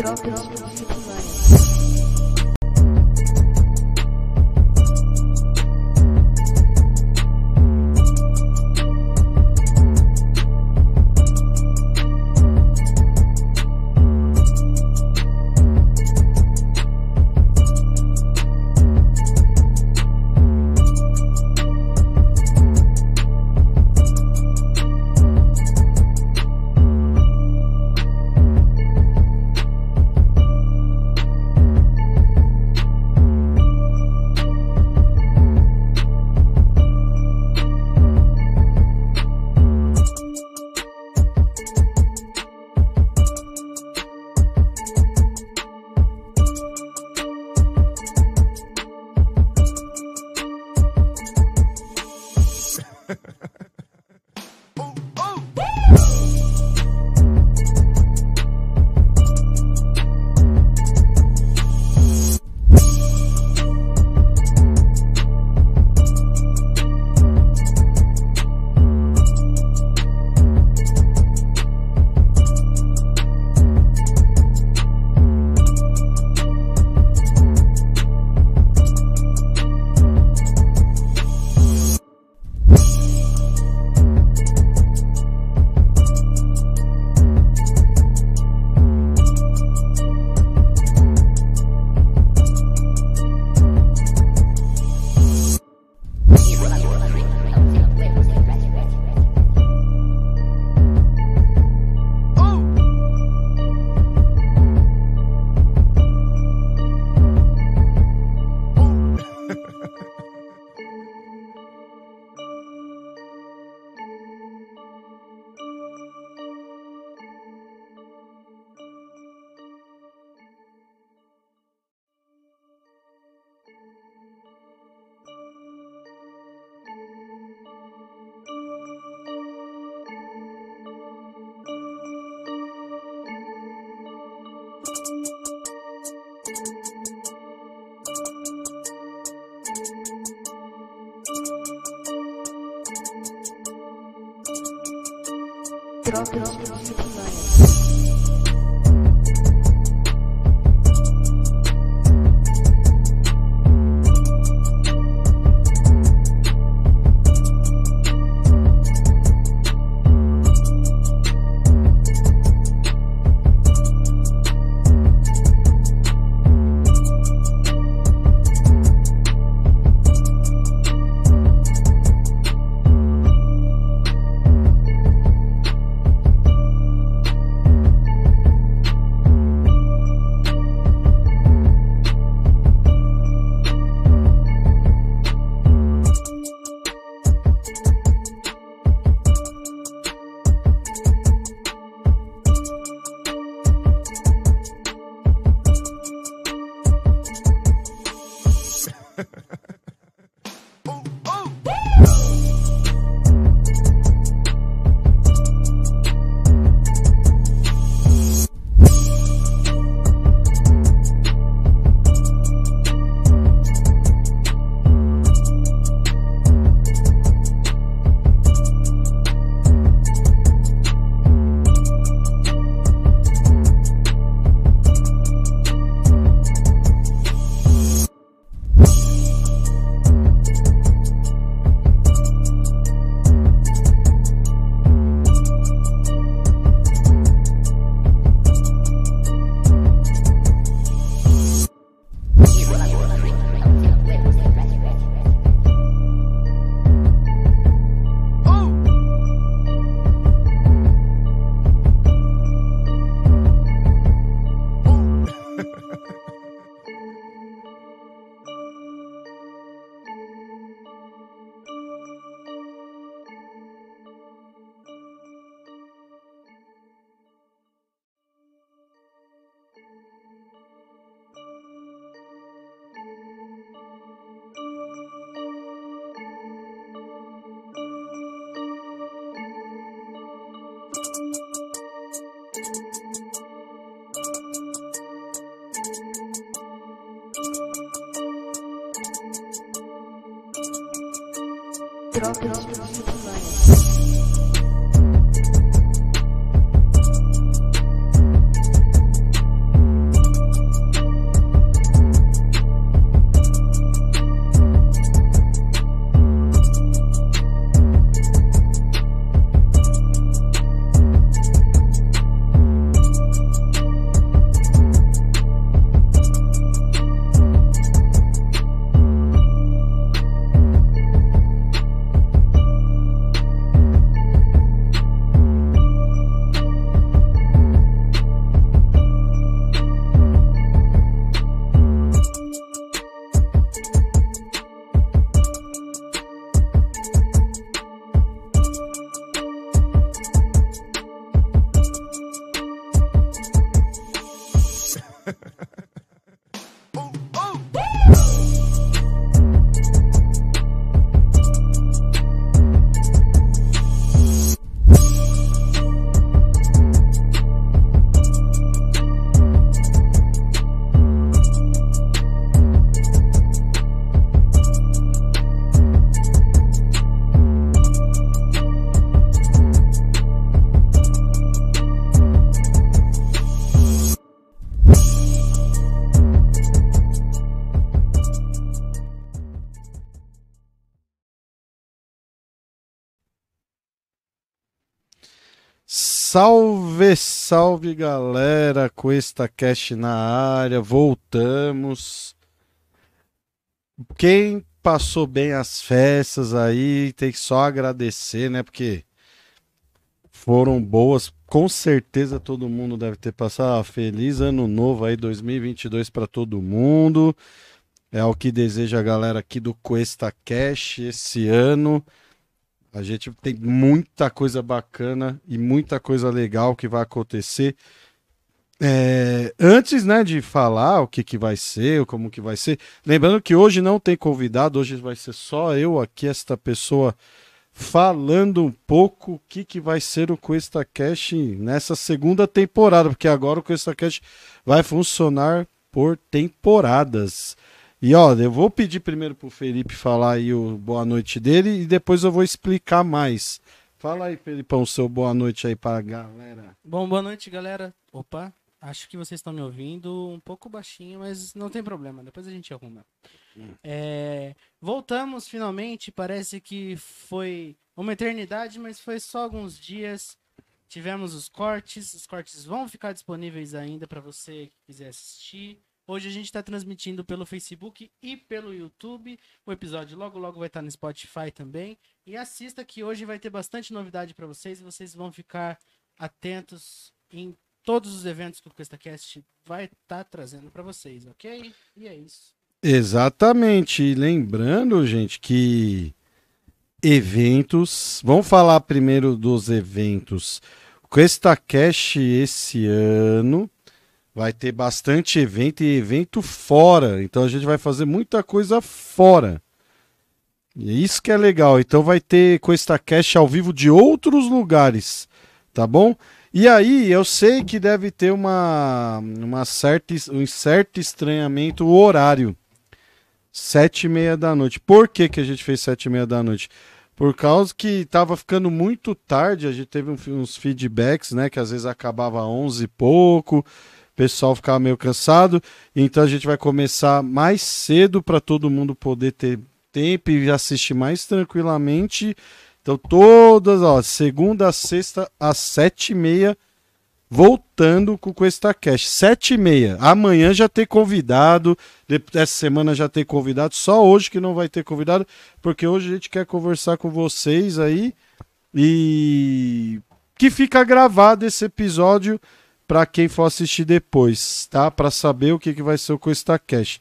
Drogas Multiplier. Salve, salve galera, Cuesta Cash na área, voltamos. Quem passou bem as festas aí, tem que só agradecer, né? Porque foram boas, com certeza todo mundo deve ter passado. Feliz ano novo aí, 2022 para todo mundo. É o que deseja a galera aqui do Cuesta Cash esse ano. A gente tem muita coisa bacana e muita coisa legal que vai acontecer. É, antes né, de falar o que, que vai ser, como que vai ser, lembrando que hoje não tem convidado, hoje vai ser só eu aqui, esta pessoa, falando um pouco o que, que vai ser o Cuesta Cash nessa segunda temporada, porque agora o Cuesta Cash vai funcionar por temporadas. E ó, eu vou pedir primeiro pro Felipe falar aí o boa noite dele e depois eu vou explicar mais. Fala aí, Felipão, seu boa noite aí pra galera. Bom, boa noite, galera. Opa, acho que vocês estão me ouvindo um pouco baixinho, mas não tem problema, depois a gente arruma. É, voltamos finalmente, parece que foi uma eternidade, mas foi só alguns dias. Tivemos os cortes, os cortes vão ficar disponíveis ainda para você que quiser assistir. Hoje a gente está transmitindo pelo Facebook e pelo YouTube. O episódio logo logo vai estar no Spotify também. E assista que hoje vai ter bastante novidade para vocês vocês vão ficar atentos em todos os eventos que o QuestaCast vai estar trazendo para vocês, ok? E é isso. Exatamente. Lembrando, gente, que eventos. Vamos falar primeiro dos eventos. O Cuesta Cash esse ano vai ter bastante evento e evento fora. Então a gente vai fazer muita coisa fora. E é isso que é legal. Então vai ter Cuesta Cash ao vivo de outros lugares, tá bom? E aí eu sei que deve ter uma, uma certa, um certo estranhamento horário. Sete e meia da noite. Por que, que a gente fez sete e meia da noite? Por causa que tava ficando muito tarde, a gente teve uns feedbacks, né? Que às vezes acabava onze e pouco, pessoal ficava meio cansado. Então a gente vai começar mais cedo para todo mundo poder ter tempo e assistir mais tranquilamente. Então todas, ó, segunda sexta às sete e meia, voltando com o Cuesta Cash. Sete e meia. Amanhã já ter convidado, essa semana já ter convidado, só hoje que não vai ter convidado, porque hoje a gente quer conversar com vocês aí e que fica gravado esse episódio para quem for assistir depois, tá? Para saber o que, que vai ser o Cuesta Cash.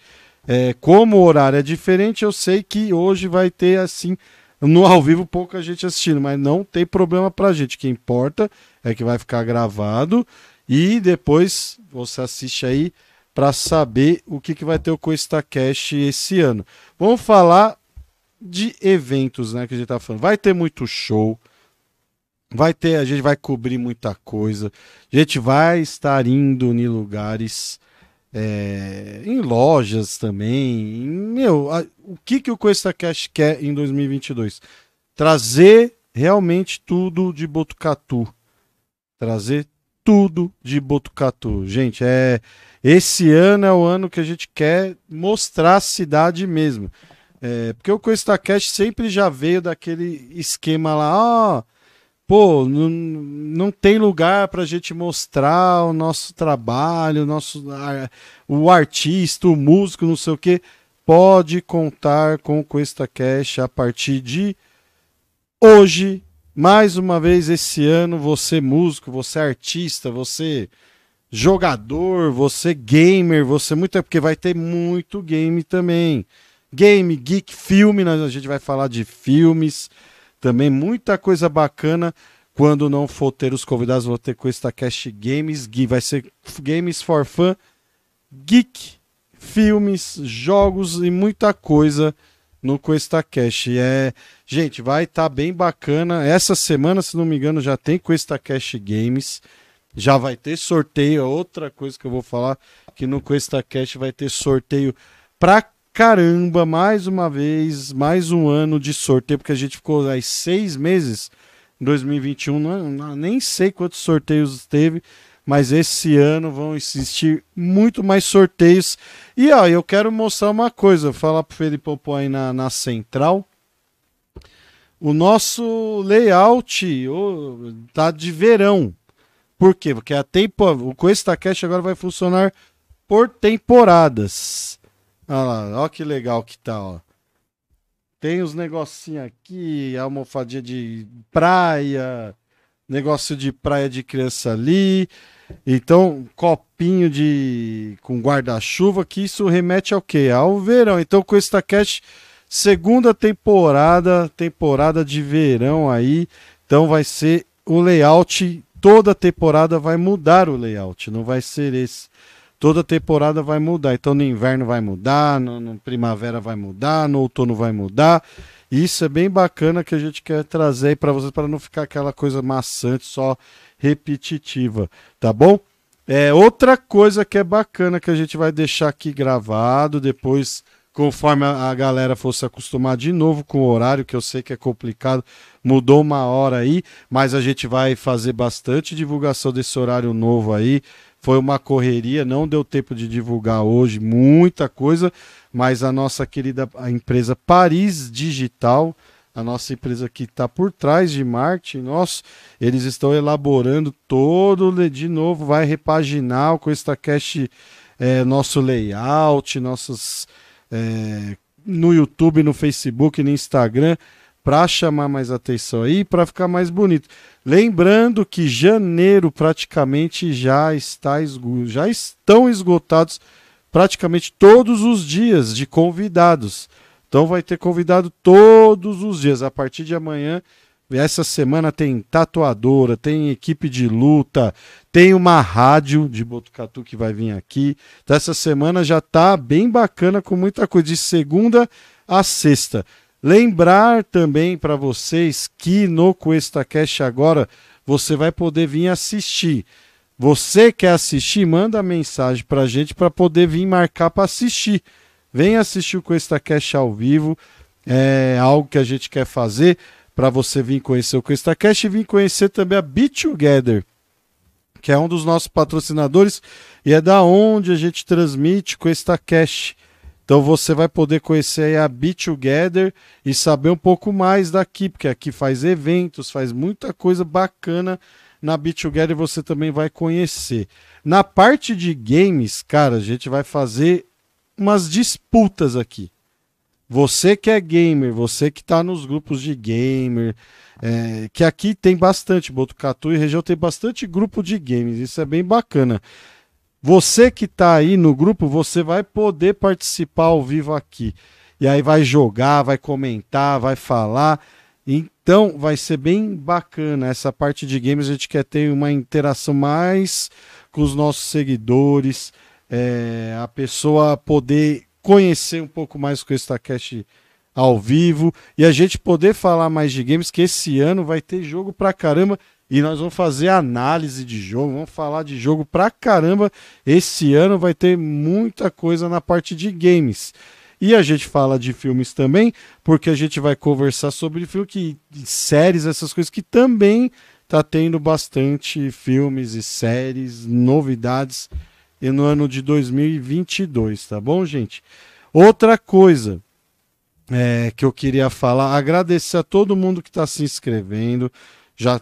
É, como o horário é diferente, eu sei que hoje vai ter assim no ao vivo pouca gente assistindo, mas não tem problema pra gente. O que importa é que vai ficar gravado e depois você assiste aí para saber o que, que vai ter o Cuesta Cash esse ano. Vamos falar de eventos, né, que a gente tá falando. Vai ter muito show. Vai ter, a gente vai cobrir muita coisa. A gente vai estar indo em lugares é, em lojas também. meu, a- o que, que o Cuesta Cash quer em 2022? trazer realmente tudo de Botucatu. Trazer tudo de Botucatu. Gente, é esse ano é o ano que a gente quer mostrar a cidade mesmo. É, porque o CoestaCast sempre já veio daquele esquema lá, ó, pô, não, não tem lugar para a gente mostrar o nosso trabalho, o nosso o artista, o músico, não sei o que. Pode contar com o CoestaCast a partir de hoje, mais uma vez esse ano, você músico, você artista, você jogador, você gamer, você muito é porque vai ter muito game também. Game, geek, filme, a gente vai falar de filmes, também muita coisa bacana. Quando não for ter os convidados, vou ter com esta Cast Games, vai ser Games for Fun, geek, filmes, jogos e muita coisa no Cuesta Cash. É, gente, vai estar tá bem bacana. Essa semana, se não me engano, já tem Cuesta Cash Games. Já vai ter sorteio. Outra coisa que eu vou falar que no Cuesta Cash vai ter sorteio pra caramba, mais uma vez, mais um ano de sorteio, porque a gente ficou aí seis meses em 2021, não, não, nem sei quantos sorteios teve, mas esse ano vão existir muito mais sorteios. E ó, eu quero mostrar uma coisa, falar pro Felipe Popó aí na, na central. O nosso layout oh, tá de verão. Por quê? Porque a tempo, o Cuesta Cash agora vai funcionar por temporadas. Olha lá, olha que legal que tá, ó. Tem os negocinhos aqui, almofadinha de praia, negócio de praia de criança ali. Então, copinho de com guarda-chuva, que isso remete ao quê? Ao verão. Então, com esta cash segunda temporada, temporada de verão aí. Então vai ser o layout toda temporada vai mudar o layout, não vai ser esse. Toda temporada vai mudar. Então no inverno vai mudar, no, no primavera vai mudar, no outono vai mudar. Isso é bem bacana que a gente quer trazer para vocês para não ficar aquela coisa maçante, só repetitiva, tá bom? É outra coisa que é bacana que a gente vai deixar aqui gravado depois conforme a, galera fosse acostumar de novo com o horário, que eu sei que é complicado, mudou uma hora aí, mas a gente vai fazer bastante divulgação desse horário novo aí. Foi uma correria, não deu tempo de divulgar hoje muita coisa, mas a nossa querida a empresa Paris Digital, a nossa empresa que está por trás de marketing, nosso, eles estão elaborando todo, de novo, vai repaginar com esta cash é, nosso layout, nossas é, no YouTube, no Facebook, no Instagram, para chamar mais atenção aí, para ficar mais bonito. Lembrando que janeiro praticamente já está já estão esgotados praticamente todos os dias de convidados. Então vai ter convidado todos os dias a partir de amanhã essa semana tem tatuadora, tem equipe de luta, tem uma rádio de Botucatu que vai vir aqui. Então essa semana já tá bem bacana com muita coisa de segunda a sexta. Lembrar também para vocês que no Cuesta Cash agora você vai poder vir assistir. Você quer assistir? Manda mensagem para a gente para poder vir marcar para assistir. Vem assistir o Cuesta Cash ao vivo. É algo que a gente quer fazer para você vir conhecer o CristaCast e vir conhecer também a Be Together, que é um dos nossos patrocinadores e é da onde a gente transmite com CristaCast. Então você vai poder conhecer a Be Together e saber um pouco mais daqui, porque aqui faz eventos, faz muita coisa bacana na Be Together você também vai conhecer. Na parte de games, cara, a gente vai fazer umas disputas aqui. Você que é gamer, você que está nos grupos de gamer, é, que aqui tem bastante, Botucatu e região tem bastante grupo de games, isso é bem bacana. Você que está aí no grupo, você vai poder participar ao vivo aqui. E aí vai jogar, vai comentar, vai falar. Então vai ser bem bacana. Essa parte de games a gente quer ter uma interação mais com os nossos seguidores, é, a pessoa poder conhecer um pouco mais com o StarCast ao vivo e a gente poder falar mais de games, que esse ano vai ter jogo pra caramba e nós vamos fazer análise de jogo, vamos falar de jogo pra caramba. Esse ano vai ter muita coisa na parte de games. E a gente fala de filmes também, porque a gente vai conversar sobre filme que séries, essas coisas que também tá tendo bastante filmes e séries, novidades no ano de 2022, tá bom, gente? Outra coisa é, que eu queria falar, agradecer a todo mundo que está se inscrevendo, já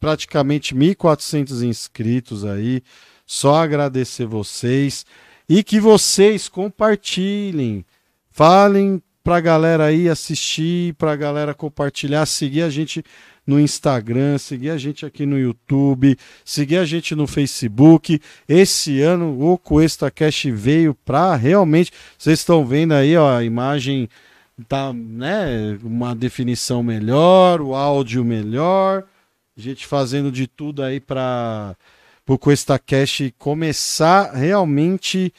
praticamente 1.400 inscritos aí, só agradecer vocês e que vocês compartilhem, falem pra galera aí assistir, pra galera compartilhar, seguir a gente no Instagram, seguir a gente aqui no YouTube, seguir a gente no Facebook. Esse ano o Cuesta Cash veio para realmente, vocês estão vendo aí, ó, a imagem tá, né, uma definição melhor, o áudio melhor. Gente fazendo de tudo aí para o Cuesta Cash começar realmente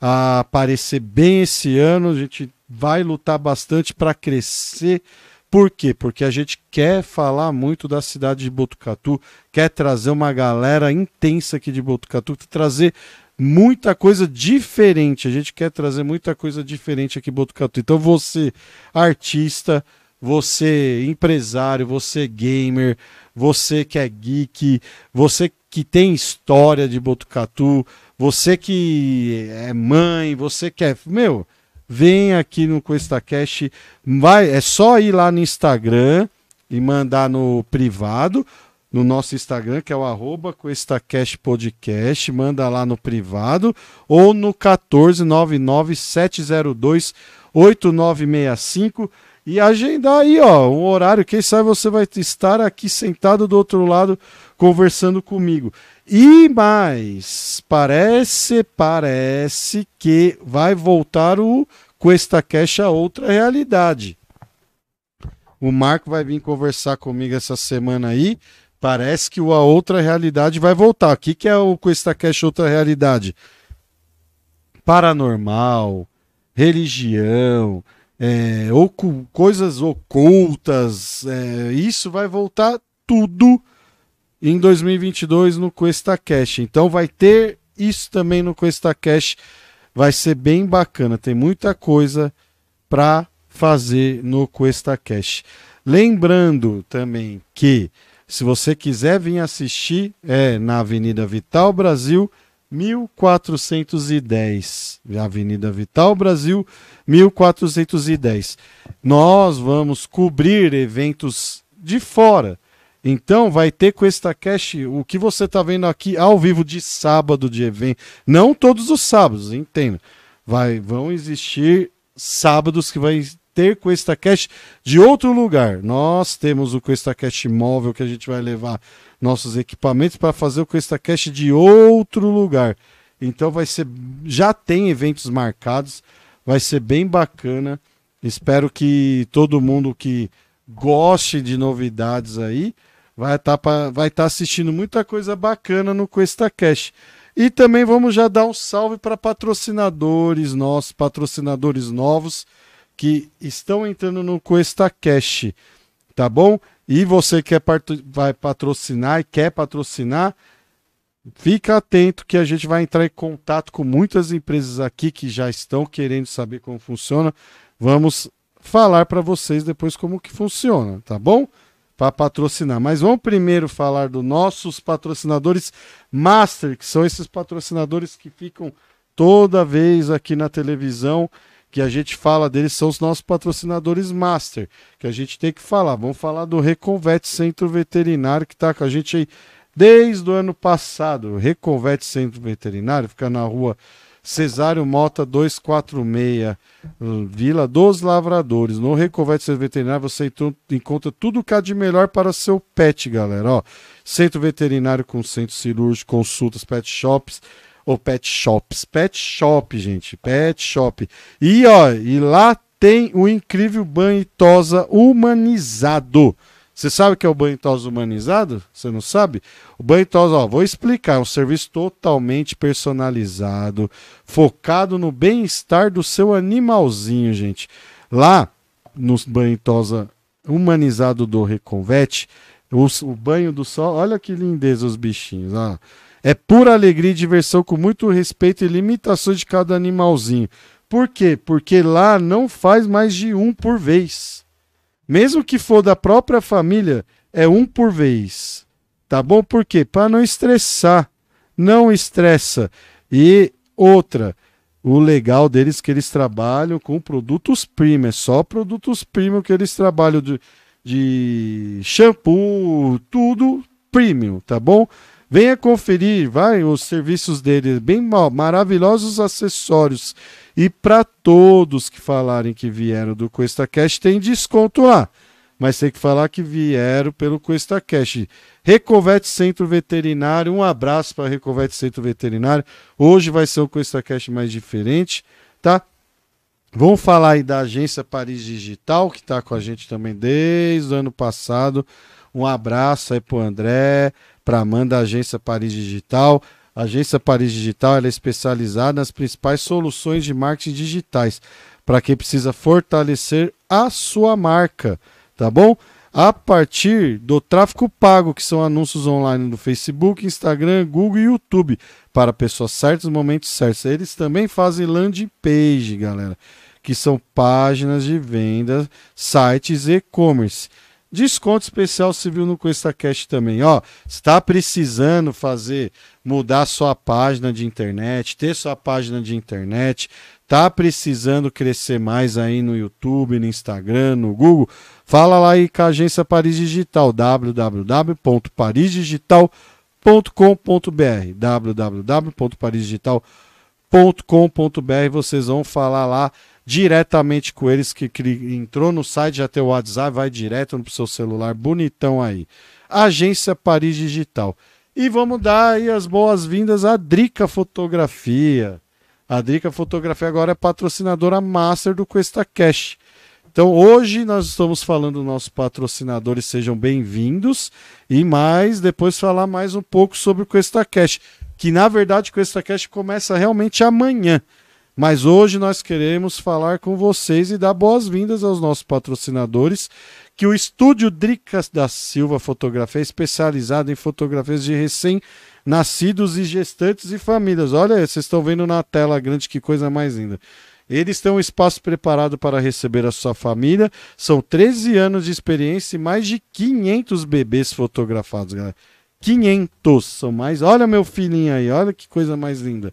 a aparecer bem esse ano. A gente vai lutar bastante para crescer por quê? Porque a gente quer falar muito da cidade de Botucatu, quer trazer uma galera intensa aqui de Botucatu, trazer muita coisa diferente. A gente quer trazer muita coisa diferente aqui em Botucatu. Então você, artista, você empresário, você gamer, você que é geek, você que tem história de Botucatu, você que é mãe, você que é. Meu, vem aqui no QuestaCast, vai, é só ir lá no Instagram e mandar no privado, no nosso Instagram, que é o arroba QuestaCast Podcast, manda lá no privado, ou no 14997028965 e agendar aí, ó, um horário, quem sabe você vai estar aqui sentado do outro lado conversando comigo. E mais, parece, parece que vai voltar o Cuesta Cash a outra realidade. O Marco vai vir conversar comigo essa semana aí. Parece que a outra realidade vai voltar. O que, que é o Cuesta Cash outra realidade? Paranormal, religião, é, ocu coisas ocultas. É, isso vai voltar tudo em 2022 no Cuesta Cash. Então vai ter isso também no Cuesta Cash. Vai ser bem bacana. Tem muita coisa para fazer no Cuesta Cash. Lembrando também que se você quiser vir assistir, é na Avenida Vital Brasil 1410. Avenida Vital Brasil 1410. Nós vamos cobrir eventos de fora então vai ter com esta cash o que você está vendo aqui ao vivo de sábado de evento. Não todos os sábados, entenda. Vai, vão existir sábados que vai ter com esta cash de outro lugar. Nós temos o Cuesta Cash móvel que a gente vai levar nossos equipamentos para fazer o Cuesta Cash de outro lugar. Então vai ser, já tem eventos marcados, vai ser bem bacana. Espero que todo mundo que goste de novidades aí vai estar tá vai tá assistindo muita coisa bacana no Cuesta Cash. E também vamos já dar um salve para patrocinadores nossos, patrocinadores novos que estão entrando no Cuesta Cash, tá bom? E você que vai patrocinar e quer patrocinar, fica atento que a gente vai entrar em contato com muitas empresas aqui que já estão querendo saber como funciona. Vamos falar para vocês depois como que funciona, tá bom? para patrocinar. Mas vamos primeiro falar dos nossos patrocinadores master, que são esses patrocinadores que ficam toda vez aqui na televisão, que a gente fala deles, são os nossos patrocinadores master, que a gente tem que falar. Vamos falar do Reconvet Centro Veterinário, que está com a gente aí desde o ano passado. Reconvet Centro Veterinário, fica na rua Cesário Mota 246, Vila dos Lavradores. No Recovete Centro Veterinário você encontra tudo que há de melhor para seu pet, galera. Ó, centro veterinário com centro cirúrgico, consultas, pet shops ou pet shops. Pet shop, gente, pet shop. E ó, e lá tem o incrível banho e tosa humanizado. Você sabe o que é o banho tosa humanizado? Você não sabe? O banho tosa, ó, vou explicar, é um serviço totalmente personalizado, focado no bem-estar do seu animalzinho, gente. Lá no banho tosa humanizado do Reconvete, o, o, banho do sol, olha que lindeza os bichinhos, ó. É pura alegria e diversão com muito respeito e limitações de cada animalzinho. Por quê? Porque lá não faz mais de um por vez. Mesmo que for da própria família, é um por vez. Tá bom? Por quê? Para não estressar. Não estressa. E outra, o legal deles é que eles trabalham com produtos premium, é só produtos premium que eles trabalham de, de shampoo, tudo premium, tá bom? Venha conferir, vai, os serviços deles, bem mal, maravilhosos acessórios. E para todos que falarem que vieram do Cuesta Cash, tem desconto lá. Mas tem que falar que vieram pelo Cuesta Cash. Recovete Centro Veterinário, um abraço para Recovete Centro Veterinário. Hoje vai ser o Cuesta Cash mais diferente, tá? Vamos falar aí da agência Paris Digital, que está com a gente também desde o ano passado. Um abraço aí pro André, para Amanda, da agência Paris Digital. A agência Paris Digital é especializada nas principais soluções de marketing digitais para quem precisa fortalecer a sua marca, tá bom? A partir do tráfego pago, que são anúncios online no Facebook, Instagram, Google e YouTube, para pessoas certas, momentos certos. Eles também fazem landing page, galera, que são páginas de venda, sites e-commerce. Desconto especial civil no CuestaCast também. Ó, está precisando fazer, mudar sua página de internet, ter sua página de internet, tá precisando crescer mais aí no YouTube, no Instagram, no Google, fala lá aí com a agência Paris Digital, www.parisdigital.com.br www.parisdigital.com.br vocês vão falar lá diretamente com eles, que, que entrou no site, já tem o WhatsApp, vai direto no seu celular, bonitão aí. Agência Paris Digital. E vamos dar aí as boas-vindas à Drica Fotografia. A Drica Fotografia agora é patrocinadora master do Cuesta Cash. Então hoje nós estamos falando dos nossos patrocinadores, sejam bem-vindos. E mais, depois falar mais um pouco sobre o Cuesta Cash. Que na verdade o Cuesta Cash começa realmente amanhã. Mas hoje nós queremos falar com vocês e dar boas-vindas aos nossos patrocinadores, que o estúdio Dricas da Silva Fotografia é especializado em fotografias de recém-nascidos e gestantes e famílias. Olha, vocês estão vendo na tela grande que coisa mais linda. Eles têm um espaço preparado para receber a sua família. São 13 anos de experiência e mais de 500 bebês fotografados, galera. 500 são mais. Olha meu filhinho aí, olha que coisa mais linda.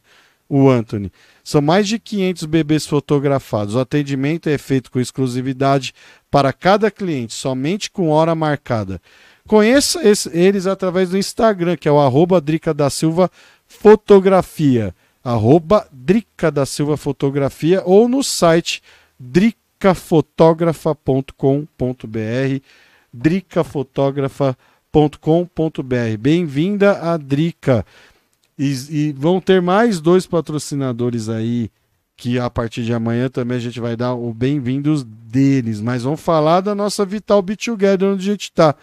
O Anthony. São mais de 500 bebês fotografados. O atendimento é feito com exclusividade para cada cliente, somente com hora marcada. Conheça eles através do Instagram, que é o arroba Drica da Silva Fotografia. Arroba Drica da Silva Fotografia ou no site dricafotografa.com.br dricafotografa.com.br. Bem-vinda a Drica. E, e, vão ter mais dois patrocinadores aí, que a partir de amanhã também a gente vai dar o bem-vindos deles. Mas vamos falar da nossa Vital Be Together, onde a gente está.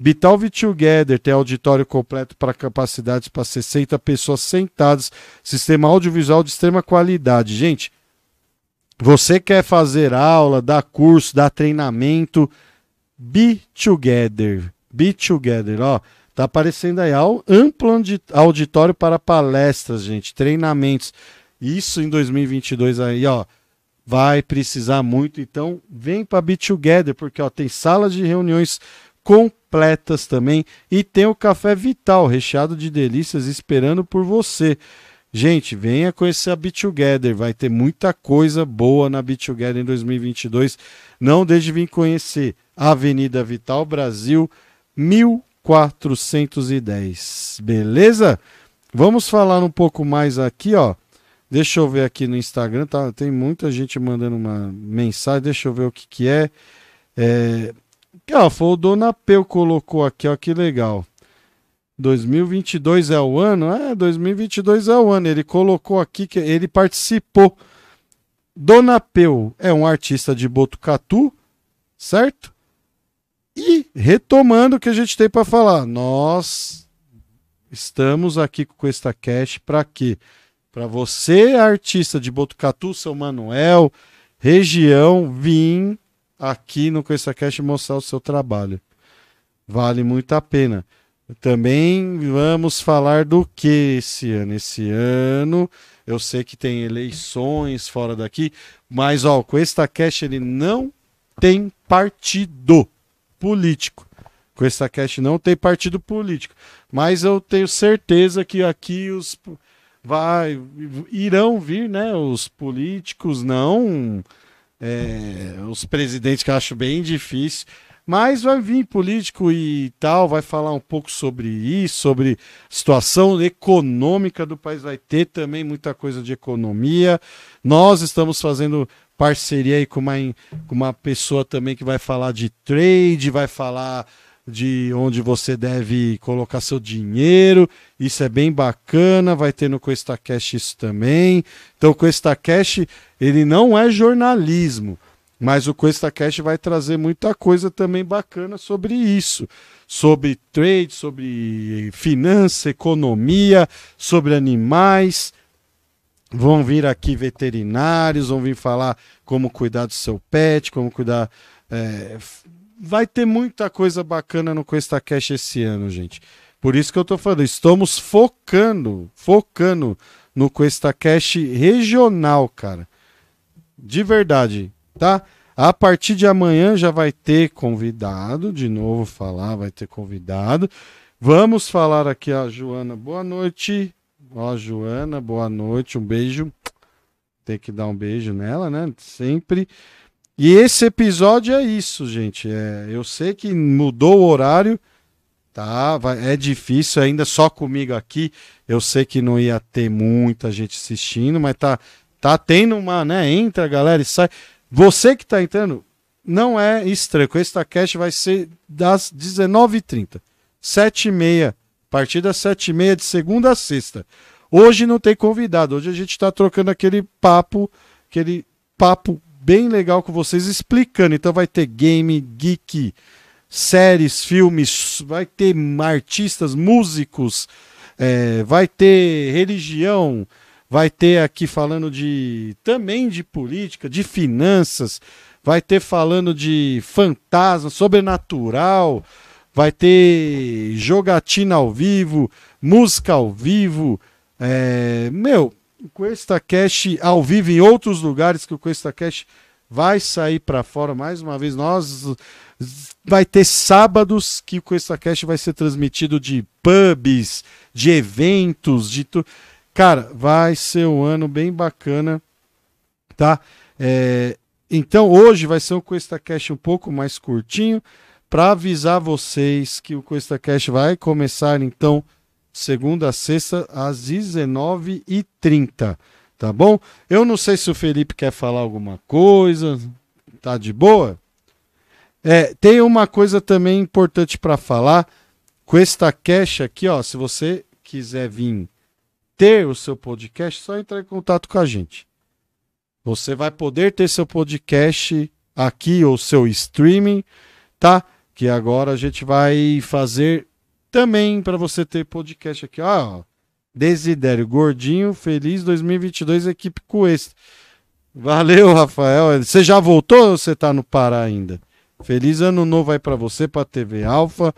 Vital Be Together tem auditório completo para capacidades para 60 pessoas sentadas, sistema audiovisual de extrema qualidade. Gente, você quer fazer aula, dar curso, dar treinamento, Be Together. Be Together, ó. Tá aparecendo aí amplo auditório para palestras, gente, treinamentos. Isso em 2022 aí, ó, vai precisar muito. Então, vem para Be Together, porque ó, tem salas de reuniões completas também e tem o café Vital, recheado de delícias esperando por você. Gente, venha conhecer a Be Together, vai ter muita coisa boa na Be Together em 2022. Não deixe de vir conhecer Avenida Vital Brasil 1000 410. Beleza? Vamos falar um pouco mais aqui, ó. Deixa eu ver aqui no Instagram, tá? Tem muita gente mandando uma mensagem. Deixa eu ver o que que é. É, ó, foi o Dona Peu colocou aqui, ó, que legal. 2022 é o ano? É, 2022 é o ano. Ele colocou aqui que ele participou. Dona Peu é um artista de Botucatu, certo? E retomando o que a gente tem para falar, nós estamos aqui com esta cash para quê? Para você, artista de Botucatu, São Manuel, região, vir aqui no Cuesta Cash mostrar o seu trabalho. Vale muito a pena. Também vamos falar do que esse ano? Esse ano eu sei que tem eleições fora daqui, mas ó, o Cuesta Cash ele não tem partido político. Com essa Cash não tem partido político, mas eu tenho certeza que aqui os vai irão vir, né, os políticos não é, os presidentes que eu acho bem difícil, mas vai vir político e tal, vai falar um pouco sobre isso, sobre situação econômica do país, vai ter também muita coisa de economia. Nós estamos fazendo parceria aí com uma, com uma pessoa também que vai falar de trade, vai falar de onde você deve colocar seu dinheiro. Isso é bem bacana, vai ter no CoestaCast isso também. Então o CoestaCast, ele não é jornalismo, mas o CoestaCast vai trazer muita coisa também bacana sobre isso. Sobre trade, sobre finança, economia, sobre animais. Vão vir aqui veterinários, vão vir falar como cuidar do seu pet, como cuidar. É, vai ter muita coisa bacana no Cuesta Cash esse ano, gente. Por isso que eu tô falando, estamos focando, focando no Cuesta Cash regional, cara. De verdade, tá? A partir de amanhã já vai ter convidado, de novo falar, vai ter convidado. Vamos falar aqui a Joana. Boa noite. Ó, Joana, boa noite, um beijo. Tem que dar um beijo nela, né? Sempre. E esse episódio é isso, gente. É, eu sei que mudou o horário, tá? Vai, é difícil ainda só comigo aqui. Eu sei que não ia ter muita gente assistindo, mas tá, tá tendo uma, né? Entra, galera, e sai. Você que tá entrando, não é estranho. Esse TaCast vai ser das 19h30, 7h30 a partir das sete e meia de segunda a sexta. Hoje não tem convidado, hoje a gente está trocando aquele papo, aquele papo bem legal com vocês explicando. Então vai ter game, geek, séries, filmes, vai ter artistas, músicos, é, vai ter religião, vai ter aqui falando de também de política, de finanças, vai ter falando de fantasma, sobrenatural vai ter jogatina ao vivo, música ao vivo. É, meu, o Cuesta Cash ao vivo em outros lugares que o Cuesta Cash vai sair para fora mais uma vez. Nós vai ter sábados que o Cuesta Cash vai ser transmitido de pubs, de eventos, de tudo. Cara, vai ser um ano bem bacana, tá? É, então hoje vai ser um Cuesta Cash um pouco mais curtinho para avisar vocês que o CoestaCast vai começar então segunda a sexta às 19h30, tá bom? Eu não sei se o Felipe quer falar alguma coisa, tá de boa? É, tem uma coisa também importante para falar, com esta cash aqui, ó, se você quiser vir ter o seu podcast, só entrar em contato com a gente. Você vai poder ter seu podcast aqui ou seu streaming, tá? Que agora a gente vai fazer também para você ter podcast aqui. Ó, Desidério, gordinho, feliz 2022, equipe Cuesta. Valeu, Rafael. Você já voltou ou você tá no Pará ainda? Feliz ano novo aí para você, para TV Alfa.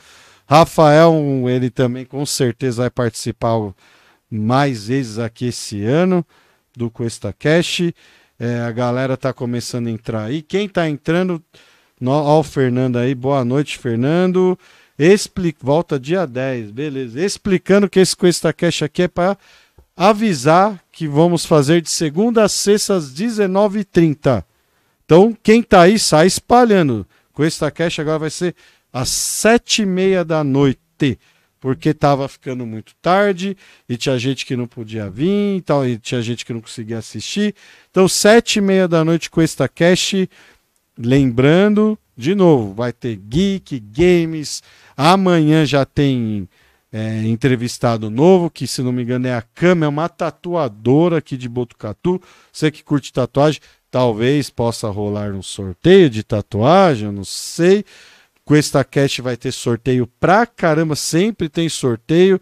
Rafael, ele também com certeza vai participar mais vezes aqui esse ano do Cuesta Cash. É, a galera tá começando a entrar aí. Quem tá entrando, Ó, o Fernando aí, boa noite, Fernando. Expli... Volta dia 10, beleza. Explicando que esse Cuesta Cash aqui é para avisar que vamos fazer de segunda a sexta às 19h30. Então, quem tá aí, sai espalhando. Cuesta Cash agora vai ser às 7h30 da noite. Porque tava ficando muito tarde e tinha gente que não podia vir e tal, e tinha gente que não conseguia assistir. Então, sete e meia da noite, Cuesta Cash. Lembrando, de novo, vai ter geek, games. Amanhã já tem é, entrevistado novo, que se não me engano é a Cama, é uma tatuadora aqui de Botucatu. Você que curte tatuagem, talvez possa rolar um sorteio de tatuagem, eu não sei. Com esta cast vai ter sorteio pra caramba, sempre tem sorteio.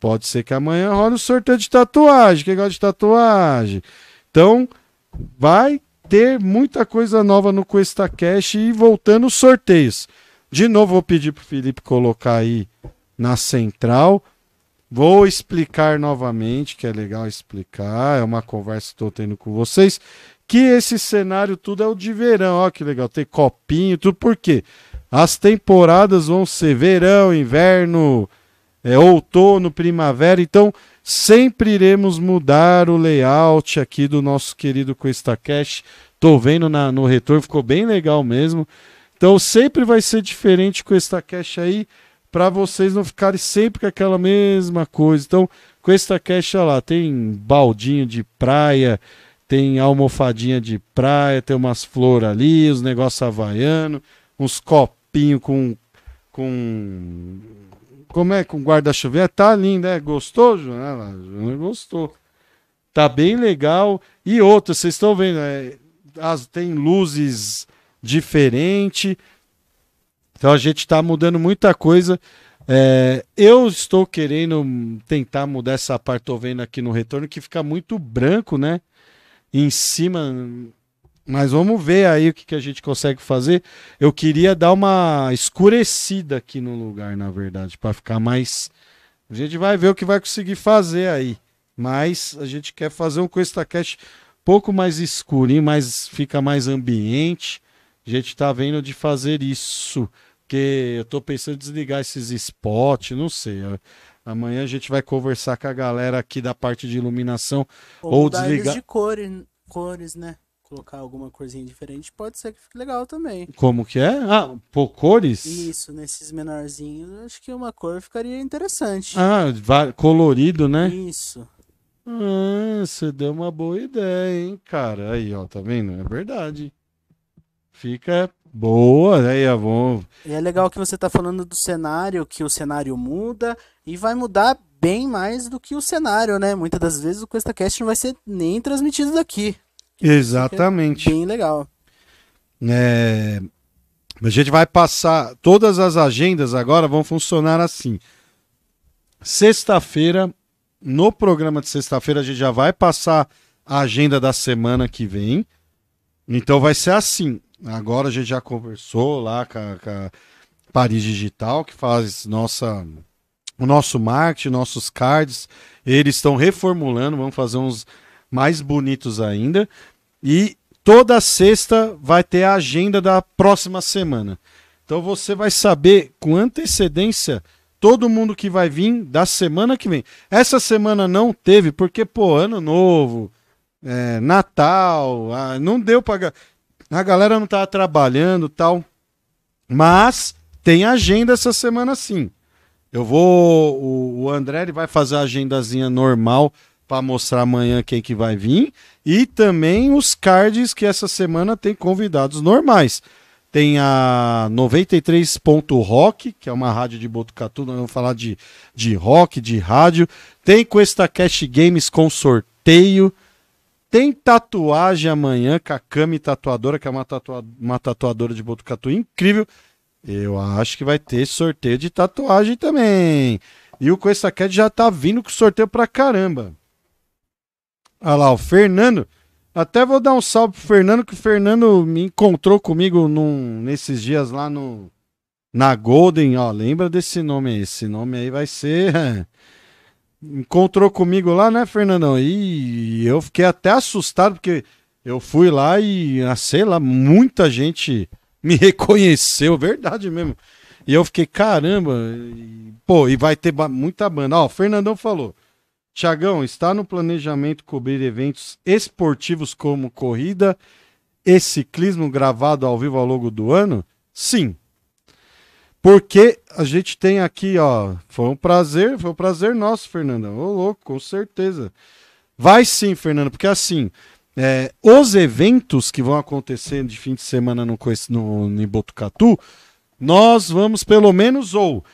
Pode ser que amanhã role um sorteio de tatuagem. Quem gosta de tatuagem? Então, vai ter muita coisa nova no Cuesta Cash e voltando os sorteios. De novo, vou pedir para o Felipe colocar aí na central. Vou explicar novamente, que é legal explicar, é uma conversa que estou tendo com vocês, que esse cenário tudo é o de verão, ó que legal, tem copinho, tudo, por quê? As temporadas vão ser verão, inverno, é, outono, primavera, então sempre iremos mudar o layout aqui do nosso querido Cuesta Cash. Tô vendo na, no retorno, ficou bem legal mesmo. Então sempre vai ser diferente com esta cash aí, para vocês não ficarem sempre com aquela mesma coisa. Então, com esta cash lá, tem baldinho de praia, tem almofadinha de praia, tem umas flores ali, os negócios havaiano, uns copinhos com com como é com guarda-chuva, tá lindo, é? Gostou, Joana? Joana gostou. Tá bem legal. E outra, vocês estão vendo, é, as, tem luzes diferente. Então a gente está mudando muita coisa. É, eu estou querendo tentar mudar essa parte, tô vendo aqui no retorno, que fica muito branco, né? Em cima. Mas vamos ver aí o que, que a gente consegue fazer. Eu queria dar uma escurecida aqui no lugar, na verdade, para ficar mais. A gente vai ver o que vai conseguir fazer aí. Mas a gente quer fazer um Cuesta Cash pouco mais escurinho, mas fica mais ambiente. A gente tá vendo de fazer isso. Porque eu tô pensando em desligar esses spots, não sei. Amanhã a gente vai conversar com a galera aqui da parte de iluminação. Ou eles desligar- de cores, cores, né? Colocar alguma corzinha diferente pode ser que fique legal também. Como que é? Ah, pô, cores? Isso, nesses menorzinhos, acho que uma cor ficaria interessante. Ah, colorido, né? Isso. Ah, você deu uma boa ideia, hein, cara. Aí, ó, tá vendo? É verdade. Fica boa, ó, vamos. E é legal que você tá falando do cenário, que o cenário muda e vai mudar bem mais do que o cenário, né? Muitas das vezes o QuestaCast não vai ser nem transmitido daqui. Exatamente. Bem legal. É, A gente vai passar. Todas as agendas agora vão funcionar assim. Sexta-feira, no programa de sexta-feira, a gente já vai passar a agenda da semana que vem. Então vai ser assim. Agora a gente já conversou lá com a, com a Paris Digital, que faz nossa, o nosso marketing, nossos cards. Eles estão reformulando, vamos fazer uns mais bonitos ainda. E toda sexta vai ter a agenda da próxima semana. Então você vai saber com antecedência todo mundo que vai vir da semana que vem. Essa semana não teve, porque, pô, ano novo, é, Natal, ah, não deu pra. A galera não tava trabalhando tal. Mas tem agenda essa semana sim. Eu vou. O, o André vai fazer a agendazinha normal para mostrar amanhã quem que vai vir. E também os cards que essa semana tem convidados normais. Tem a 93.rock, que é uma rádio de Botucatu, nós vamos falar de, de rock, de rádio. Tem Cuesta Cash Games com sorteio. Tem tatuagem amanhã com a Cami Tatuadora, que é uma, tatua uma tatuadora de Botucatu incrível. Eu acho que vai ter sorteio de tatuagem também. E o Cuesta Cash já tá vindo com sorteio pra caramba. Olha lá, o Fernando. Até vou dar um salve pro Fernando, que o Fernando me encontrou comigo num, nesses dias lá no na Golden, ó, lembra desse nome aí? Esse nome aí vai ser encontrou comigo lá, né, Fernandão? E eu fiquei até assustado porque eu fui lá e, ah, sei lá, muita gente me reconheceu, verdade mesmo. E eu fiquei, caramba, e, pô, e vai ter muita banda. Ó, o Fernandão falou. Tiagão, está no planejamento cobrir eventos esportivos como corrida e ciclismo gravado ao vivo ao longo do ano? Sim. Porque a gente tem aqui, ó, foi um prazer, foi um prazer nosso, Fernandão. Ô, louco, com certeza. Vai sim, Fernando, porque assim, é, os eventos que vão acontecer de fim de semana no, no, no em Botucatu, nós vamos pelo menos ou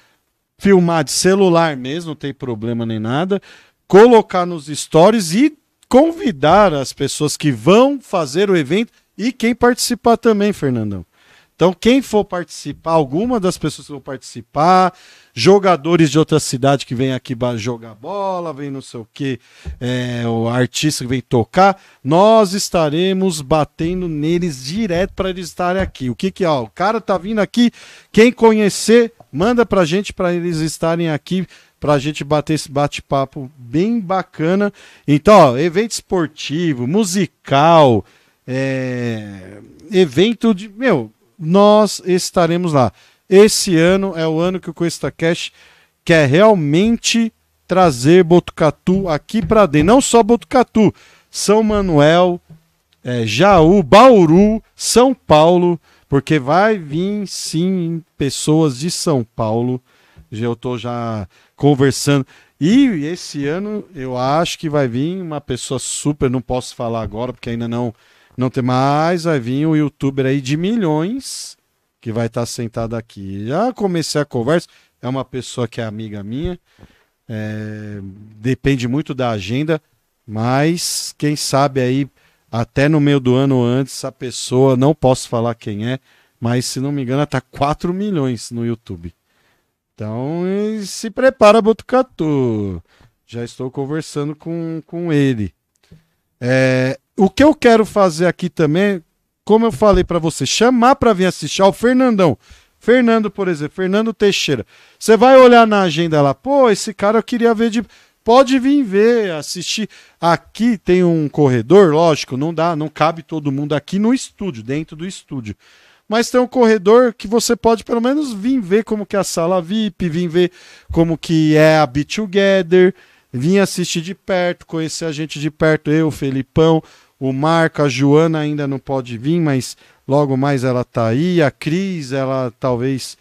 filmar de celular mesmo, não tem problema nem nada, colocar nos stories e convidar as pessoas que vão fazer o evento e quem participar também, Fernandão. Então, quem for participar, alguma das pessoas que vão participar, jogadores de outra cidade que vem aqui jogar bola, vem não sei o que, o artista que vem tocar, nós estaremos batendo neles direto para eles estarem aqui. O que que é? Ó, o cara tá vindo aqui, quem conhecer, Manda pra gente para eles estarem aqui pra gente bater esse bate-papo bem bacana. Então, ó, evento esportivo, musical, é, evento de. Meu, nós estaremos lá. Esse ano é o ano que o Cuesta Cash quer realmente trazer Botucatu aqui para dentro. Não só Botucatu, São Manuel, é, Jaú, Bauru, São Paulo, porque vai vir sim pessoas de São Paulo. Eu estou já conversando. E esse ano eu acho que vai vir uma pessoa super, não posso falar agora porque ainda não não tem mais, vai vir um youtuber aí de milhões que vai estar sentado aqui. Já comecei a conversa, é uma pessoa que é amiga minha, é, depende muito da agenda, mas quem sabe aí até no meio do ano antes a pessoa, não posso falar quem é, mas se não me engano tá 4 milhões no YouTube. Então se prepara Botucatu. Já estou conversando com, com ele. É, o que eu quero fazer aqui também, como eu falei para você, chamar para vir assistir ao Fernandão. Fernando, por exemplo, Fernando Teixeira. Você vai olhar na agenda lá, pô, esse cara eu queria ver de. Pode vir ver, assistir. Aqui tem um corredor, lógico, não dá, não cabe todo mundo aqui no estúdio, dentro do estúdio. Mas tem um corredor que você pode pelo menos vir ver como que é a sala VIP, vir ver como que é a Be Together, vir assistir de perto, conhecer a gente de perto, eu, o Felipão, o Marco, a Joana ainda não pode vir, mas logo mais ela tá aí. A Cris, ela talvez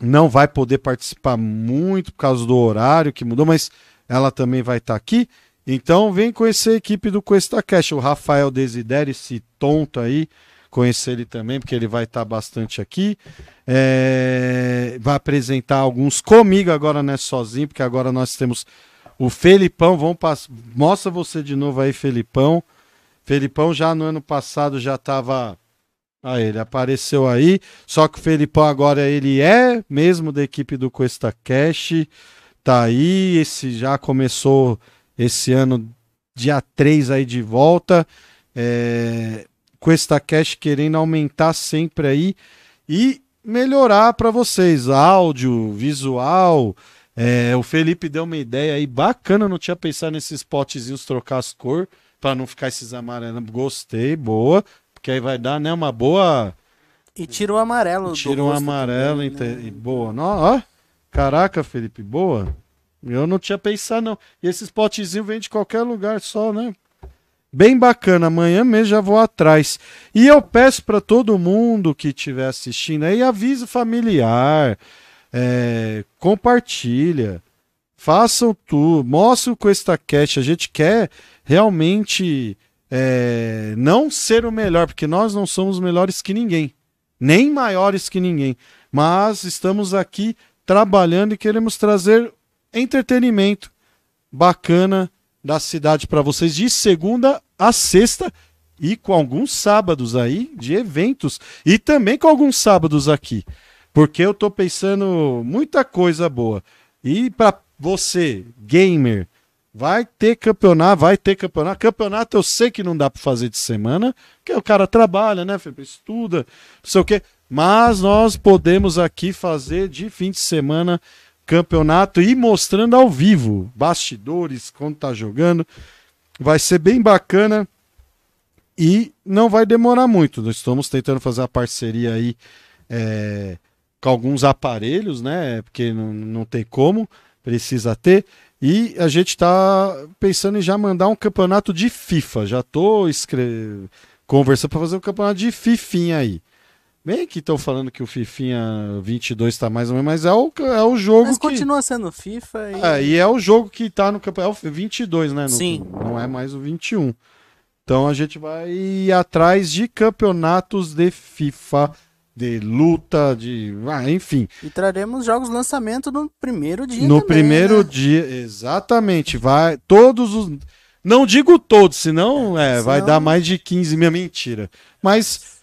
não vai poder participar muito por causa do horário que mudou, mas ela também vai estar tá aqui. Então vem conhecer a equipe do Cuesta Cash, o Rafael Desideri, esse tonto aí, conhecer ele também, porque ele vai estar tá bastante aqui. É... Vai apresentar alguns comigo agora, não é sozinho, porque agora nós temos o Felipão. Vamos pass... Mostra você de novo aí, Felipão. Felipão já no ano passado já estava. Ah, ele apareceu aí. Só que o Felipão agora ele é mesmo da equipe do Cuesta Cash. Tá aí. Esse já começou esse ano, dia 3 aí de volta. É, Cuesta Cash querendo aumentar sempre aí e melhorar para vocês. Áudio, visual. É, o Felipe deu uma ideia aí bacana, não tinha pensado nesses potezinhos trocar as cores para não ficar esses amarelos. Gostei, boa, porque aí vai dar, né, uma boa. E tira o amarelo. do Tira um rosto amarelo também, inte- né? e boa. Não, ó, caraca, Felipe, boa. Eu não tinha pensado, não. E esses potezinhos vêm de qualquer lugar só, né? Bem bacana, amanhã mesmo já vou atrás. E eu peço para todo mundo que estiver assistindo aí, avise o familiar, é, compartilha, façam tudo, mostre o Cuesta Cash. A gente quer realmente é, não ser o melhor, porque nós não somos melhores que ninguém, nem maiores que ninguém, mas estamos aqui trabalhando e queremos trazer entretenimento bacana da cidade para vocês de segunda a sexta e com alguns sábados aí de eventos e também com alguns sábados aqui, porque eu tô pensando muita coisa boa. E para você, gamer, vai ter campeonato, vai ter campeonato. Campeonato eu sei que não dá para fazer de semana, porque o cara trabalha, né? Estuda, não sei o quê. Mas nós podemos aqui fazer de fim de semana campeonato e mostrando ao vivo, bastidores, quando tá jogando. Vai ser bem bacana e não vai demorar muito. Nós estamos tentando fazer uma parceria aí é, com alguns aparelhos, né? Porque não, não tem como, precisa ter. E a gente está pensando em já mandar um campeonato de FIFA. Já estou escre... conversando para fazer um campeonato de Fifinha aí. Bem que estão falando que o Fifinha 22 está mais ou menos, mas é o, é o jogo Mas que... continua sendo FIFA e. É, e é o jogo que tá no campeonato. É o 22, né? no- Sim. Não é mais o 21. Então a gente vai ir atrás de campeonatos de FIFA, de luta, de. Ah, enfim. E traremos jogos lançamento no primeiro dia. no também, primeiro né? dia. Exatamente. Vai. Todos os. Não digo todos, senão é, vai senão- dar mais de 15 mil. Mentira. Mas.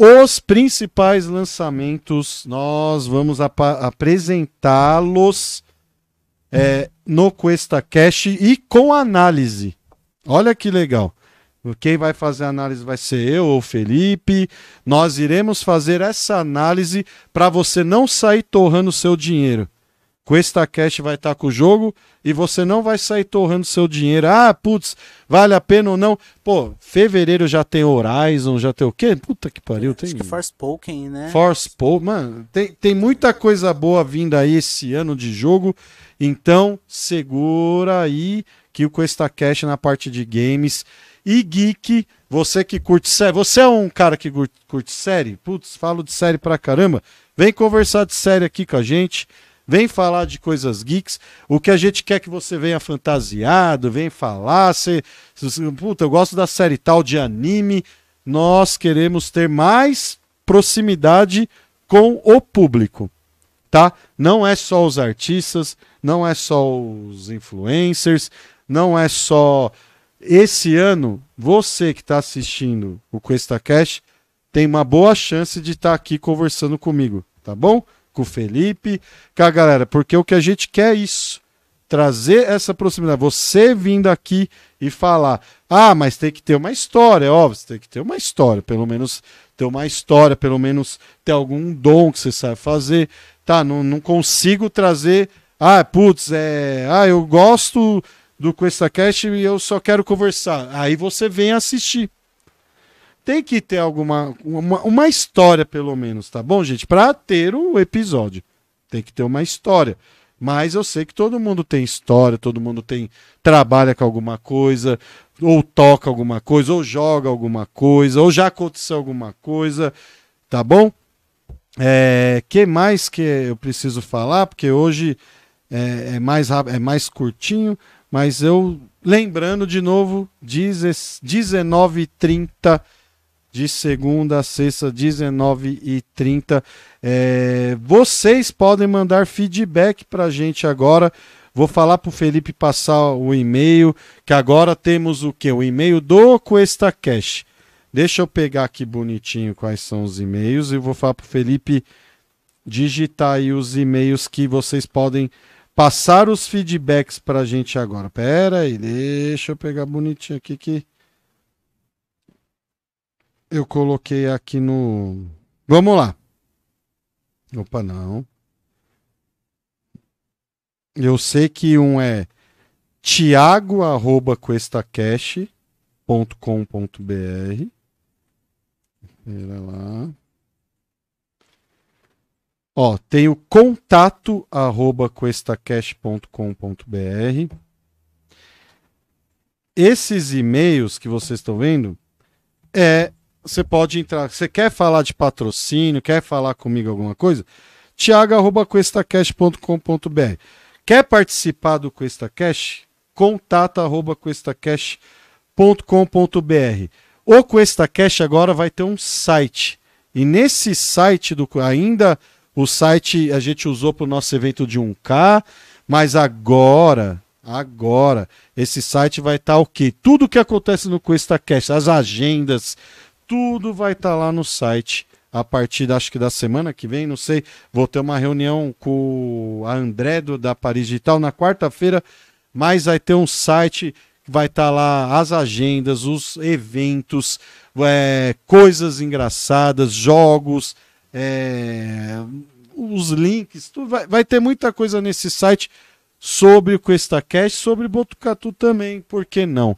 Os principais lançamentos, nós vamos apa- apresentá-los é, no Cuesta Cash e com análise. Olha que legal. Quem vai fazer a análise vai ser eu ou Felipe. Nós iremos fazer essa análise para você não sair torrando seu dinheiro. Com esta cash vai estar com o jogo e você não vai sair torrando seu dinheiro. Ah, putz, vale a pena ou não? Pô, fevereiro já tem Horizon, já tem o quê? Puta que pariu, tem. Acho que Forspoken, né? Force Pow, mano, tem, tem muita coisa boa vindo aí esse ano de jogo. Então, segura aí que o Cuesta Cash na parte de games e geek, você que curte série, você é um cara que curte série? Putz, falo de série pra caramba. Vem conversar de série aqui com a gente. Vem falar de coisas geeks. O que a gente quer que você venha fantasiado, vem falar. Você, você- puta, eu gosto da série tal de anime. Nós queremos ter mais proximidade com o público, tá? Não é só os artistas, não é só os influencers, não é só esse ano, você que está assistindo o Cuesta Cash tem uma boa chance de estar aqui conversando comigo, tá bom? Com o Felipe, com a galera, porque o que a gente quer é isso. Trazer essa proximidade. Você vindo aqui e falar: ah, mas tem que ter uma história, óbvio, tem que ter uma história, pelo menos ter uma história, pelo menos ter algum dom que você sabe fazer. Tá, não, não consigo trazer. Ah, putz, é. Ah, eu gosto do QuestaCast e eu só quero conversar. Aí você vem assistir. Tem que ter alguma uma, uma história, pelo menos, tá bom, gente? Para ter o episódio. Tem que ter uma história. Mas eu sei que todo mundo tem história, todo mundo tem trabalha com alguma coisa, ou toca alguma coisa, ou joga alguma coisa, ou já aconteceu alguma coisa, tá bom? É, que mais que eu preciso falar? Porque hoje é, é mais rápido, é mais curtinho, mas eu lembrando de novo, 19h30 de segunda a sexta, 19h30. É, vocês podem mandar feedback pra gente agora. Vou falar pro Felipe passar o e-mail, que agora temos o que? O e-mail do Cuesta Cash. Deixa eu pegar aqui bonitinho quais são os e-mails e vou falar pro Felipe digitar aí os e-mails que vocês podem passar os feedbacks pra gente agora. Pera aí, deixa eu pegar bonitinho aqui que eu coloquei aqui no. Vamos lá. Opa, não. Eu sei que um é tiago.questacash.com.br. Pera lá. Ó, tem o contato arroba questacash.com.br. Esses e-mails que vocês estão vendo é você pode entrar. Você quer falar de patrocínio, quer falar comigo alguma coisa? tiago.questacash.com.br. Quer participar do QuestaCash? contato.questacash.com.br. O QuestaCash agora vai ter um site. E nesse site do ainda o site a gente usou para o nosso evento de 1K, mas agora, agora, esse site vai estar o quê? Tudo que acontece no QuestaCast, as agendas, tudo vai estar lá no site a partir da, acho que da semana que vem, não sei, vou ter uma reunião com a André do, da Paris Digital na quarta-feira, mas vai ter um site que vai estar lá as agendas, os eventos, é, coisas engraçadas, jogos, é, os links, tudo vai, vai ter muita coisa nesse site sobre o QuestaCast, sobre Botucatu também, por que não?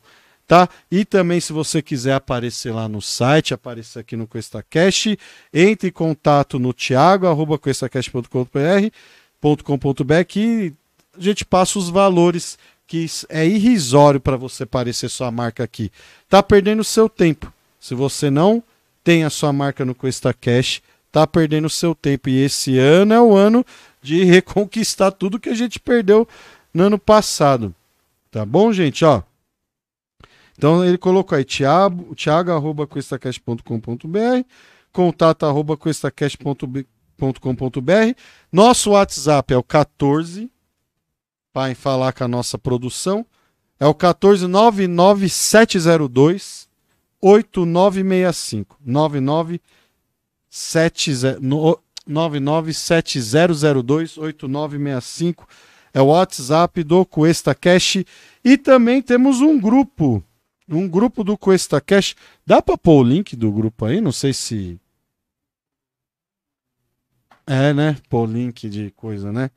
Tá? E também, se você quiser aparecer lá no site, aparecer aqui no QuestaCast, entre em contato no thiago.questacast.com.br que a gente passa os valores que é irrisório para você aparecer sua marca aqui. Tá perdendo seu tempo. Se você não tem a sua marca no QuestaCast, tá perdendo seu tempo. E esse ano é o ano de reconquistar tudo que a gente perdeu no ano passado. Tá bom, gente? Ó. Então ele colocou aí thiago, thiago.questacast.com.br, contato arroba. Nosso WhatsApp é o 14, para falar com a nossa produção, é o 14 99702 8965. 99 997028965 é o WhatsApp do Cuesta Cash e também temos um grupo Um grupo do Cuesta Cash. Dá pra pôr o link do grupo aí? Não sei se. É, né? Pôr o link de coisa, né?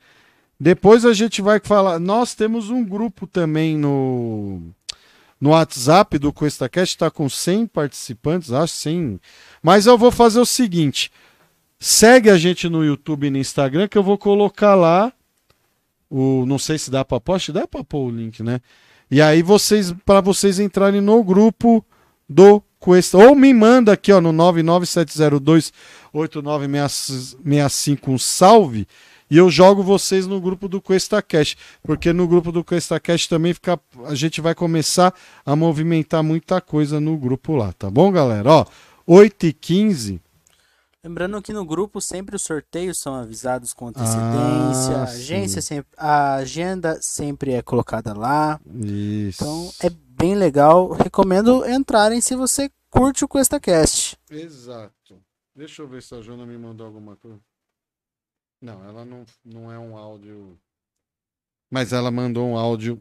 Depois a gente vai falar. Nós temos um grupo também no, no WhatsApp do QuestaCast, está com 100 participantes, acho 100. Mas eu vou fazer o seguinte: segue a gente no YouTube e no Instagram, que eu vou colocar lá. O, não sei se dá para post, dá para pôr o link, né? E aí vocês, para vocês entrarem no grupo do Questa, ou me manda aqui ó no 997028965 um salve e eu jogo vocês no grupo do Cuesta Cash, porque no grupo do Cuesta Cash também fica, a gente vai começar a movimentar muita coisa no grupo lá, tá bom, galera? Ó, 8 e 15 Lembrando que no grupo sempre os sorteios são avisados com antecedência, Ah, a, agência sim. sempre, a agenda sempre é colocada lá. Isso. Então é bem legal. Recomendo entrarem se você curte o QuestaCast. Exato. Deixa eu ver se a Jona me mandou alguma coisa. Não, ela não, não é um áudio. Mas ela mandou um áudio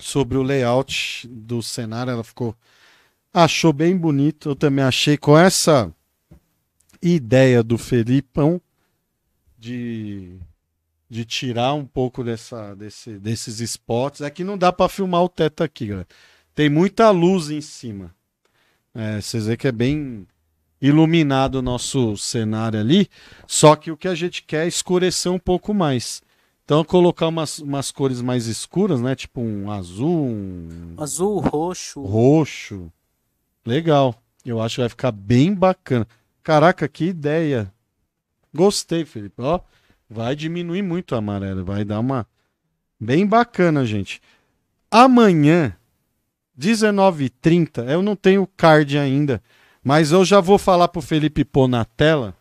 sobre o layout do cenário. Ela ficou. Achou bem bonito. Eu também achei com essa ideia do Felipão de, de tirar um pouco dessa, desse, desses spots. É que não dá para filmar o teto aqui, galera. Tem muita luz em cima. É, vocês veem que é bem iluminado o nosso cenário ali. Só que o que a gente quer é escurecer um pouco mais. Então, colocar umas, umas cores mais escuras, né? Tipo um azul, um Azul, roxo. roxo. Legal. Eu acho que vai ficar bem bacana. Caraca, que ideia. Gostei, Felipe. Ó, vai diminuir muito o amarelo. Vai dar uma. Bem bacana, gente. Amanhã, 19h30, eu não tenho card ainda, mas eu já vou falar pro Felipe pôr na tela.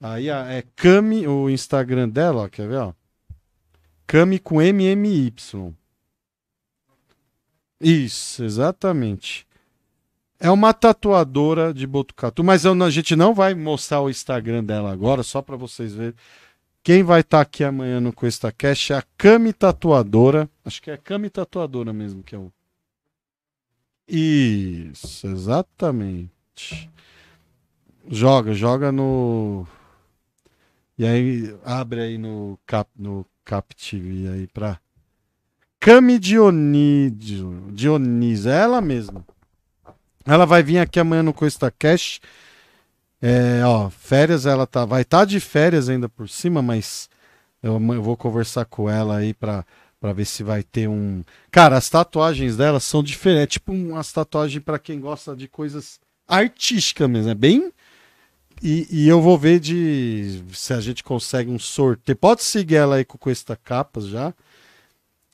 Aí a- é Cami, o Instagram dela, ó, quer ver? Cami com MMY. Isso, exatamente. É uma tatuadora de Botucatu, mas eu a gente não vai mostrar o Instagram dela agora, só para vocês verem. Quem vai estar aqui amanhã no QuestaCast é a Cami Tatuadora. Acho que é a Cami Tatuadora mesmo que é o. Isso, exatamente. Joga, joga no. E aí, abre aí no Cap, no Captive aí pra. Cami Dionísio. Dionísio, é ela mesma. Ela vai vir aqui amanhã no Costa Cash. É, ó, férias, ela tá, vai estar de férias ainda por cima, mas eu, eu vou conversar com ela aí pra, pra ver se vai ter um. Cara, as tatuagens dela são diferentes. É tipo umas tatuagens pra quem gosta de coisas artísticas mesmo. É bem. E, e eu vou ver de se a gente consegue um sorteio. Pode seguir ela aí com Cuesta Capas já.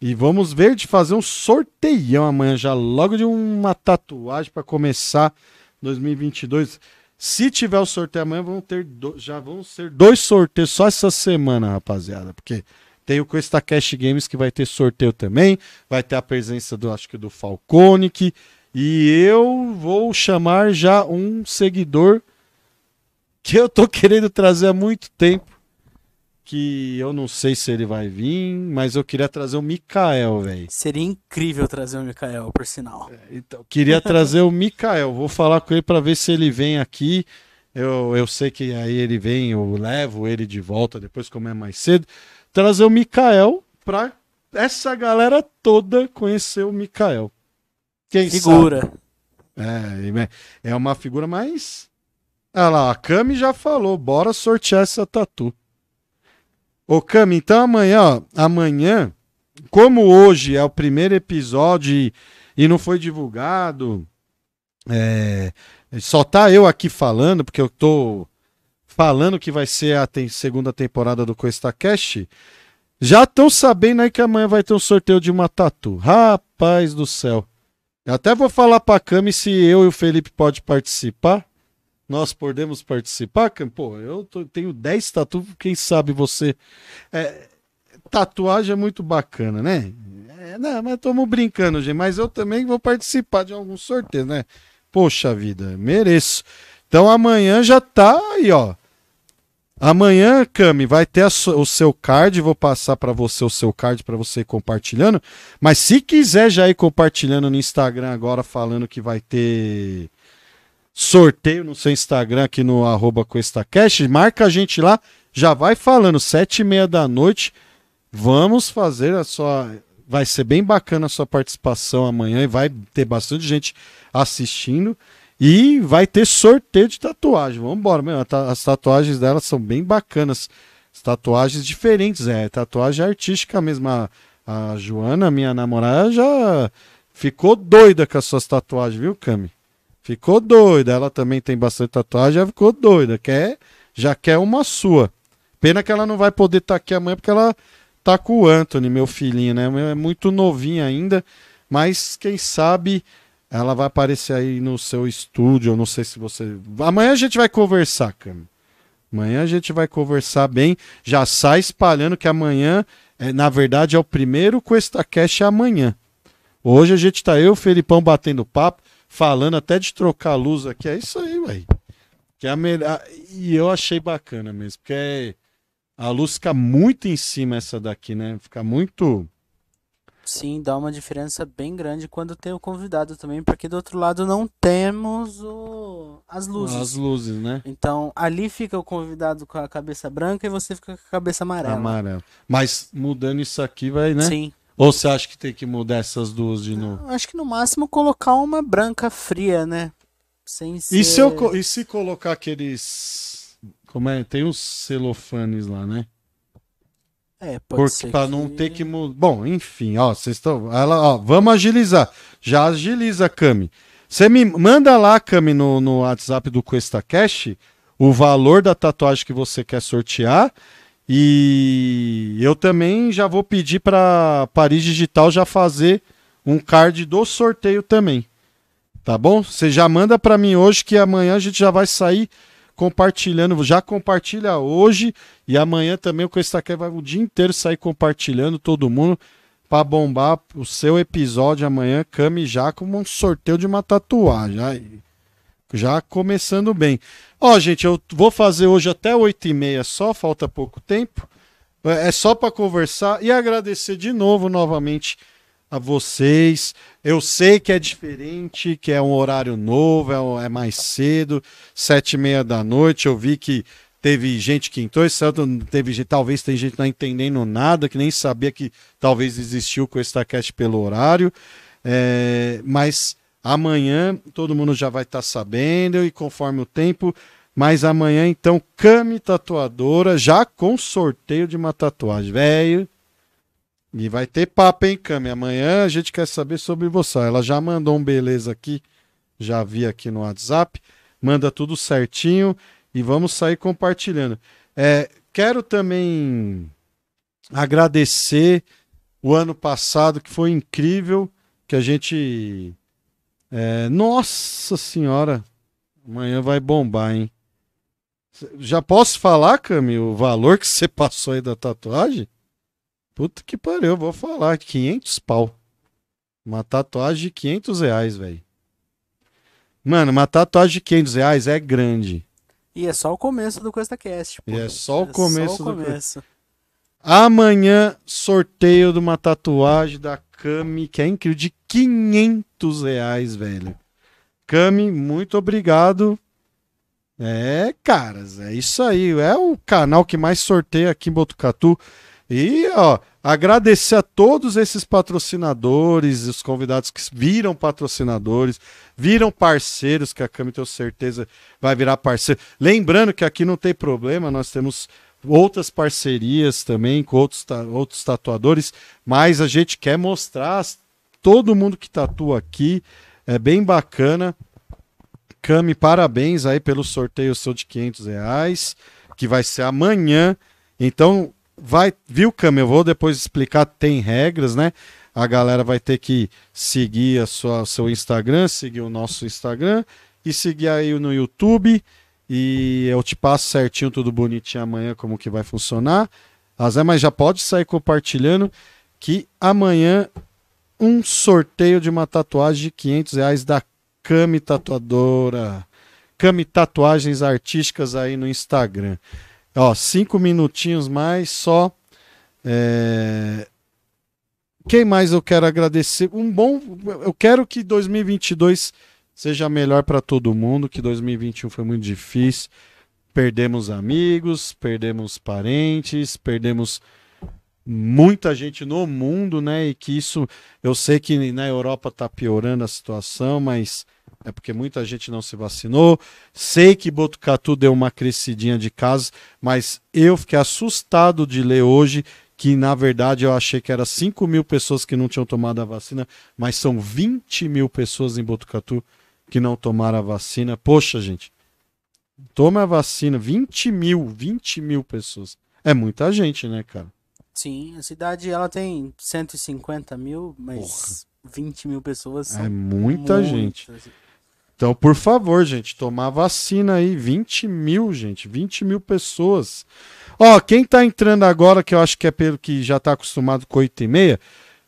E vamos ver de fazer um sorteião amanhã já, logo de uma tatuagem para começar 2022. Se tiver o sorteio amanhã, vão ter do- já vão ser dois sorteios só essa semana, rapaziada, porque tem o Cuesta Cash Games que vai ter sorteio também, vai ter a presença do acho que do Falconic e eu vou chamar já um seguidor que eu tô querendo trazer há muito tempo que eu não sei se ele vai vir, mas eu queria trazer o Mikael, velho. Seria incrível trazer o Mikael, por sinal. Então, queria trazer o Mikael. Vou falar com ele para ver se ele vem aqui. Eu, eu sei que aí ele vem, eu levo ele de volta depois, como é mais cedo. Trazer o Mikael pra essa galera toda conhecer o Mikael. Quem Figura. sabe? É, é uma figura mais. Olha lá, a Cami já falou, bora sortear essa tatu. Ô Cami, então amanhã, ó, amanhã, como hoje é o primeiro episódio e, e não foi divulgado, é, só tá eu aqui falando, porque eu tô falando que vai ser a segunda temporada do Cuesta Cash, já estão sabendo aí que amanhã vai ter um sorteio de uma tatu. Rapaz do céu. Eu até vou falar pra Cami se eu e o Felipe pode participar. Nós podemos participar? Pô, eu tô- tenho 10 tatu, quem sabe você. É, tatuagem é muito bacana, né? É, não, mas estamos brincando, gente. Mas eu também vou participar de algum sorteio, né? Poxa vida, mereço. Então amanhã já tá aí, ó. Amanhã, Cami, vai ter su- o seu card, vou passar para você o seu card para você ir compartilhando. Mas se quiser já ir compartilhando no Instagram agora falando que vai ter sorteio no seu Instagram aqui no arroba marca a gente lá, já vai falando, sete e meia da noite, vamos fazer a sua... Vai ser bem bacana a sua participação amanhã e vai ter bastante gente assistindo. E vai ter sorteio de tatuagem. Vamos embora, As tatuagens delas são bem bacanas. As tatuagens diferentes, é. Tatuagem artística mesmo. A, a Joana, minha namorada, já ficou doida com as suas tatuagens, viu, Cami? Ficou doida. Ela também tem bastante tatuagem, já ficou doida. Quer, já quer uma sua. Pena que ela não vai poder estar aqui amanhã porque ela tá com o Anthony, meu filhinho, né? É muito novinho ainda, mas quem sabe ela vai aparecer aí no seu estúdio. Eu não sei se você. Amanhã a gente vai conversar, cara. Amanhã a gente vai conversar bem. Já sai espalhando que amanhã, é, na verdade, é o primeiro QuestaCast amanhã. Hoje a gente tá eu o Felipão batendo papo, falando até de trocar a luz aqui. É isso aí, velho. Que é a melhor. E eu achei bacana mesmo, porque é- a luz fica muito em cima essa daqui, né? Fica muito. Sim, dá uma diferença bem grande quando tem o convidado também, porque do outro lado não temos o... as luzes. As luzes, né? Então, ali fica o convidado com a cabeça branca e você fica com a cabeça amarela. Amarelo. Mas mudando isso aqui, vai, né? Sim. Ou você acha que tem que mudar essas duas de novo? Acho que no máximo colocar uma branca fria, né? Sem ser... E se, eu, e se colocar aqueles. Como é? Tem uns celofanes lá, né? É, pode Porque ser pra não ter que mudar. Bom, enfim, ó, vocês estão. Ela, ó, vamos agilizar. Já agiliza, Cami. Você me manda lá, Cami, no, no WhatsApp do QuestaCast o valor da tatuagem que você quer sortear. E eu também já vou pedir para Paris Digital já fazer um card do sorteio também. Tá bom? Você já manda para mim hoje que amanhã a gente já vai sair compartilhando. Já compartilha hoje e amanhã também o QuestaCast vai o dia inteiro sair compartilhando todo mundo para bombar o seu episódio amanhã, Cami, já como um sorteio de uma tatuagem. Aí, já começando bem. Ó, gente, eu vou fazer hoje até 8h30 só, falta pouco tempo. É é só para conversar e agradecer de novo, novamente, a vocês. Eu sei que é diferente, que é um horário novo, é, é mais cedo, sete e meia da noite. Eu vi que teve gente que entrou, esse ano teve talvez tem gente não entendendo nada, que nem sabia que talvez existiu com esse Tacast pelo horário. É, mas amanhã todo mundo já vai estar sabendo e conforme o tempo. Mas amanhã, então, Cami Tatuadora, já com sorteio de uma tatuagem, velho. E vai ter papo, hein, Cami? Amanhã a gente quer saber sobre você. Ela já mandou um beleza aqui, já vi aqui no WhatsApp. Manda tudo certinho e vamos sair compartilhando. É, quero também agradecer o ano passado, que foi incrível, que a gente. É, nossa Senhora, amanhã vai bombar, hein? Já posso falar, Cami, o valor que você passou aí da tatuagem? Puta que pariu, eu vou falar. 500 pau. Uma tatuagem de 500 reais, velho. Mano, uma tatuagem de 500 reais é grande. E é só o começo do QuestaCast. pô. E é só o começo só o do começo. Amanhã, sorteio de uma tatuagem da Cami, que é incrível, de 500 reais, velho. Cami, muito obrigado. É, caras, é isso aí. É o canal que mais sorteia aqui em Botucatu. E, ó, agradecer a todos esses patrocinadores, os convidados que viram patrocinadores, viram parceiros, que a Cami, tenho certeza, vai virar parceiro. Lembrando que aqui não tem problema, nós temos outras parcerias também com outros, outros tatuadores, mas a gente quer mostrar todo mundo que tatua aqui. É bem bacana. Cami, parabéns aí pelo sorteio seu de 500 reais, que vai ser amanhã. Então, vai, viu, Cami? Eu vou depois explicar, tem regras, né? A galera vai ter que seguir a sua, seu Instagram, seguir o nosso Instagram e seguir aí no YouTube. E eu te passo certinho, tudo bonitinho amanhã, como que vai funcionar. Ah, Zé, mas já pode sair compartilhando que amanhã um sorteio de uma tatuagem de 500 reais da Cami Tatuadora. Cami Tatuagens Artísticas aí no Instagram. Ó, cinco minutinhos mais só. É, Quem mais eu quero agradecer? Um bom. Eu quero que 2022 seja melhor para todo mundo, que 2021 foi muito difícil. Perdemos amigos, perdemos parentes, perdemos muita gente no mundo, né? E que isso, eu sei que na Europa tá piorando a situação, mas é porque muita gente não se vacinou. Sei que Botucatu deu uma crescidinha de casos, mas eu fiquei assustado de ler hoje que, na verdade, eu achei que era 5 mil pessoas que não tinham tomado a vacina, mas são 20 mil pessoas em Botucatu que não tomaram a vacina. Poxa, gente, toma a vacina, 20 mil, 20 mil pessoas. É muita gente, né, cara? Sim, a cidade ela tem 150 mil, mas 20 mil pessoas são É muita gente. muitas. Então, por favor, gente, tomar vacina aí. 20 mil, gente. 20 mil pessoas. Ó, quem tá entrando agora, que eu acho que é pelo que já tá acostumado com 8 e meia,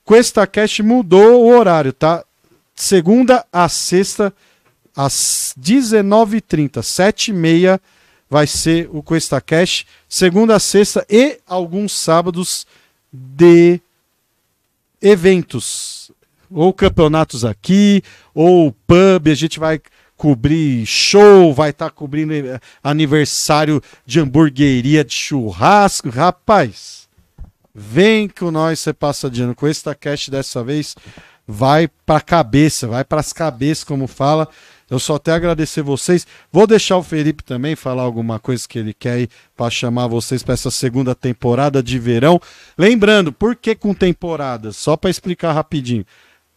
QuestaCast mudou o horário, tá? Segunda a sexta, às 19h30, 7 e meia, vai ser o QuestaCast. Segunda a sexta e alguns sábados de eventos ou campeonatos aqui, ou pub, a gente vai cobrir show, vai estar cobrindo eh, aniversário de hamburgueria, de churrasco. Rapaz, vem com nós, você passa de ano. Com esse cast dessa vez, vai pra cabeça, vai pras cabeças, como fala. Eu só até agradecer vocês. Vou deixar o Felipe também falar alguma coisa que ele quer aí para chamar vocês para essa segunda temporada de verão. Lembrando, por que com temporada? Só para explicar rapidinho.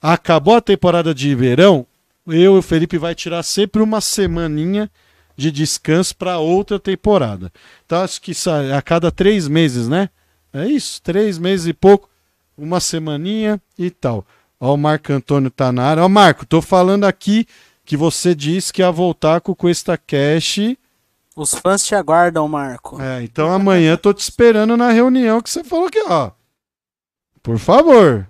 Acabou a temporada de verão, eu e o Felipe vai tirar sempre uma semaninha de descanso para outra temporada. Então acho que sai a cada três meses, né? É isso, três meses e pouco, uma semaninha e tal. Ó, o Marco Antônio tá na área. Ó, Marco, tô falando aqui que você disse que ia voltar com o Cuesta Cash. Os fãs te aguardam, Marco. É, então amanhã tô te esperando na reunião que você falou que, ó. Por favor,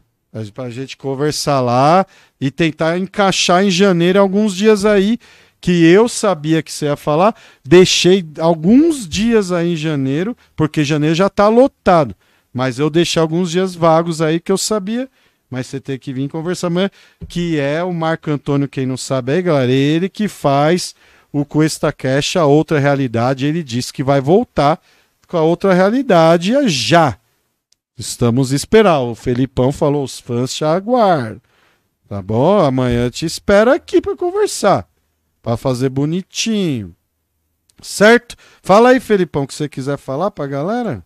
pra gente conversar lá e tentar encaixar em janeiro alguns dias aí que eu sabia que você ia falar. Deixei alguns dias aí em janeiro, porque janeiro já tá lotado. Mas eu deixei alguns dias vagos aí que eu sabia. Mas você tem que vir conversar amanhã, que é o Marco Antônio, quem não sabe aí, galera, ele que faz o Cuesta Cash, a outra realidade. Ele disse que vai voltar com a outra realidade já. Estamos esperando. O Felipão falou: os fãs te aguardam. Tá bom? Amanhã te espera aqui para conversar. Para fazer bonitinho. Certo? Fala aí, Felipão, o que você quiser falar pra galera.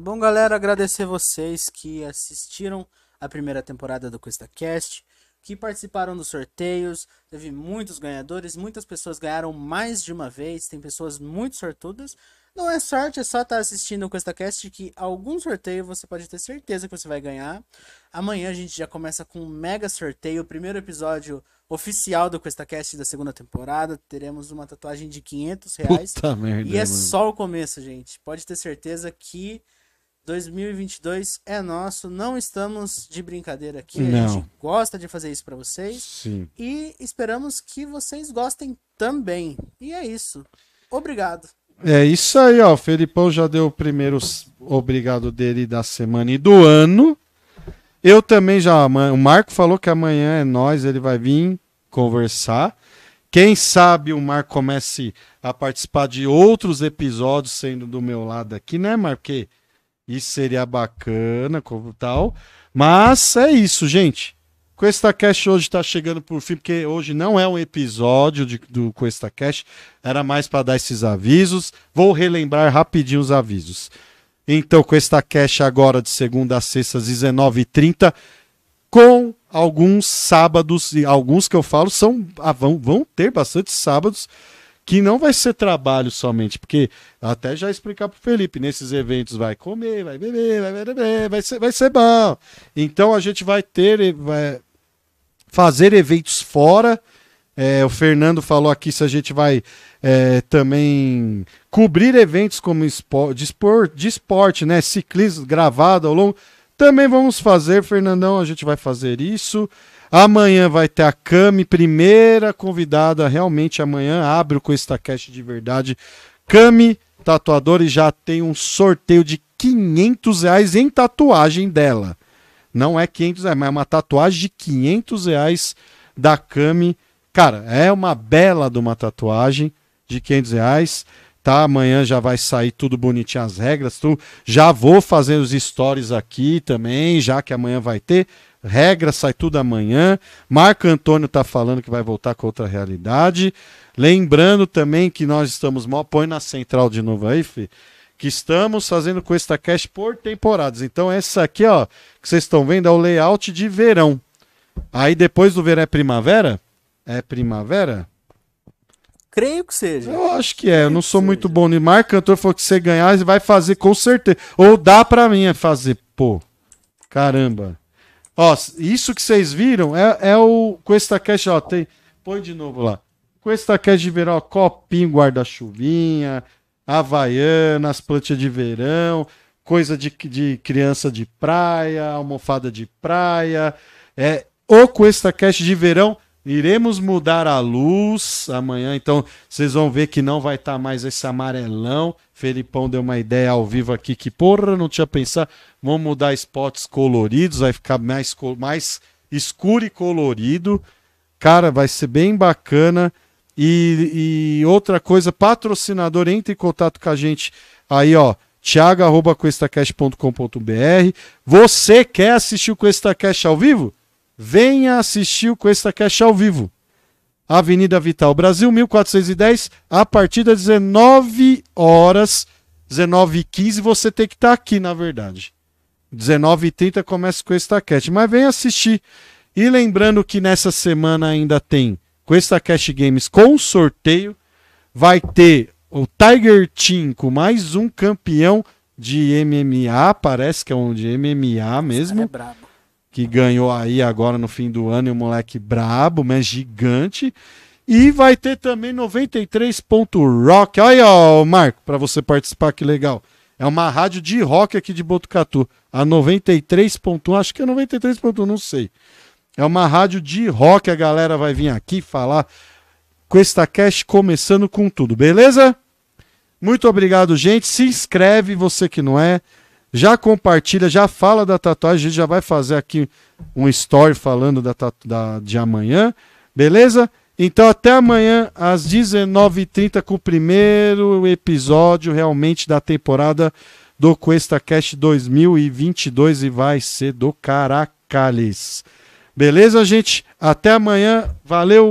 Bom, galera, agradecer vocês que assistiram a primeira temporada do QuestaCast, que participaram dos sorteios. Teve muitos ganhadores, muitas pessoas ganharam mais de uma vez. Tem pessoas muito sortudas. Não é sorte, é só estar assistindo o QuestaCast que algum sorteio você pode ter certeza que você vai ganhar. Amanhã a gente já começa com um mega sorteio, o primeiro episódio oficial do QuestaCast da segunda temporada. Teremos uma tatuagem de 500 reais. Puta merda. E é mano. só o começo, gente. Pode ter certeza que 2022 é nosso. Não estamos de brincadeira aqui. A Não. gente gosta de fazer isso pra vocês. Sim. E esperamos que vocês gostem também. E é isso. Obrigado. É isso aí, ó. O Felipão já deu o primeiro obrigado dele da semana e do ano. Eu também já. O Marco falou que amanhã é nós, ele vai vir conversar. Quem sabe o Marco comece a participar de outros episódios sendo do meu lado aqui, né, Marco? Porque isso seria bacana, como tal. Mas é isso, gente. Cuesta Cash hoje está chegando por fim, porque hoje não é um episódio de- do Cuesta Cash, era mais para dar esses avisos. Vou relembrar rapidinho os avisos. Então, Cuesta Cash agora de segunda a sexta às 19h30, com alguns sábados, e alguns que eu falo são ah, vão, vão ter bastante sábados que não vai ser trabalho somente, porque até já explicar pro Felipe, nesses eventos vai comer, vai beber, vai beber, vai ser, vai ser bom. Então a gente vai ter, vai fazer eventos fora. É, o Fernando falou aqui se a gente vai é, também cobrir eventos como espor, de, espor, de esporte, né? Ciclismo gravado ao longo. Também vamos fazer, Fernandão, a gente vai fazer isso. Amanhã vai ter a Cami, primeira convidada, realmente amanhã abre o Cuesta Cash de verdade. Cami tatuador e já tem um sorteio de 500 reais em tatuagem dela. Não é 500 reais, mas é uma tatuagem de 500 reais da Cami. Cara, é uma bela de uma tatuagem de 500 reais. Tá, amanhã já vai sair tudo bonitinho as regras. Tu, já vou fazer os stories aqui também, já que amanhã vai ter. Regra sai tudo amanhã. Marco Antônio tá falando que vai voltar com outra realidade. Lembrando também que nós estamos. Põe na central de novo aí, Fê. Que estamos fazendo com esta cash por temporadas. Então, essa aqui, ó, que vocês estão vendo, é o layout de verão. Aí depois do verão é primavera? É primavera? Creio que seja. Eu acho que é, eu não sou muito bom nisso. Marco Cantor falou que você ganhar, ele vai fazer com certeza. Ou dá pra mim fazer, pô. Caramba. Ó, isso que vocês viram é, é o Cuesta Cash, ó, tem, põe de novo lá. Cuesta Cash de verão, ó, copinho, guarda-chuvinha, havaianas, plantas de verão, coisa de, de criança de praia, almofada de praia. É o Cuesta Cash de verão. Iremos mudar a luz amanhã, então vocês vão ver que não vai estar mais esse amarelão. Felipão deu uma ideia ao vivo aqui que, porra, não tinha pensado. Vamos mudar spots coloridos, vai ficar mais, mais escuro e colorido. Cara, vai ser bem bacana. E, e outra coisa, patrocinador, entre em contato com a gente aí, ó. thiago.cuestacast.com.br Você quer assistir o QuestaCast ao vivo? Venha assistir o QuestaCast ao vivo. Avenida Vital Brasil, 1410, a partir das 19 horas, 19h15, você tem que estar aqui, na verdade. 19h30 começa com o Estacast, mas vem assistir. E lembrando que nessa semana ainda tem com Estacast Games com sorteio, vai ter o Tiger Team com mais um campeão de MMA, parece que é um de MMA mesmo É brabo. Que ganhou aí agora no fim do ano, e um moleque brabo, mas gigante. E vai ter também 93.rock. Olha aí, ó, Marco, para você participar, que legal. É uma rádio de rock aqui de Botucatu. A 93.1, acho que é 93.1, não sei. É uma rádio de rock, a galera vai vir aqui falar com esta cast começando com tudo, beleza? Muito obrigado, gente. Se inscreve, você que não é. Já compartilha, já fala da tatuagem. A gente já vai fazer aqui um story falando da, da- de amanhã. Beleza? Então, até amanhã, às 19h30, com o primeiro episódio realmente da temporada do QuestaCast 2022 e vai ser do Caracales. Beleza, gente? Até amanhã. Valeu!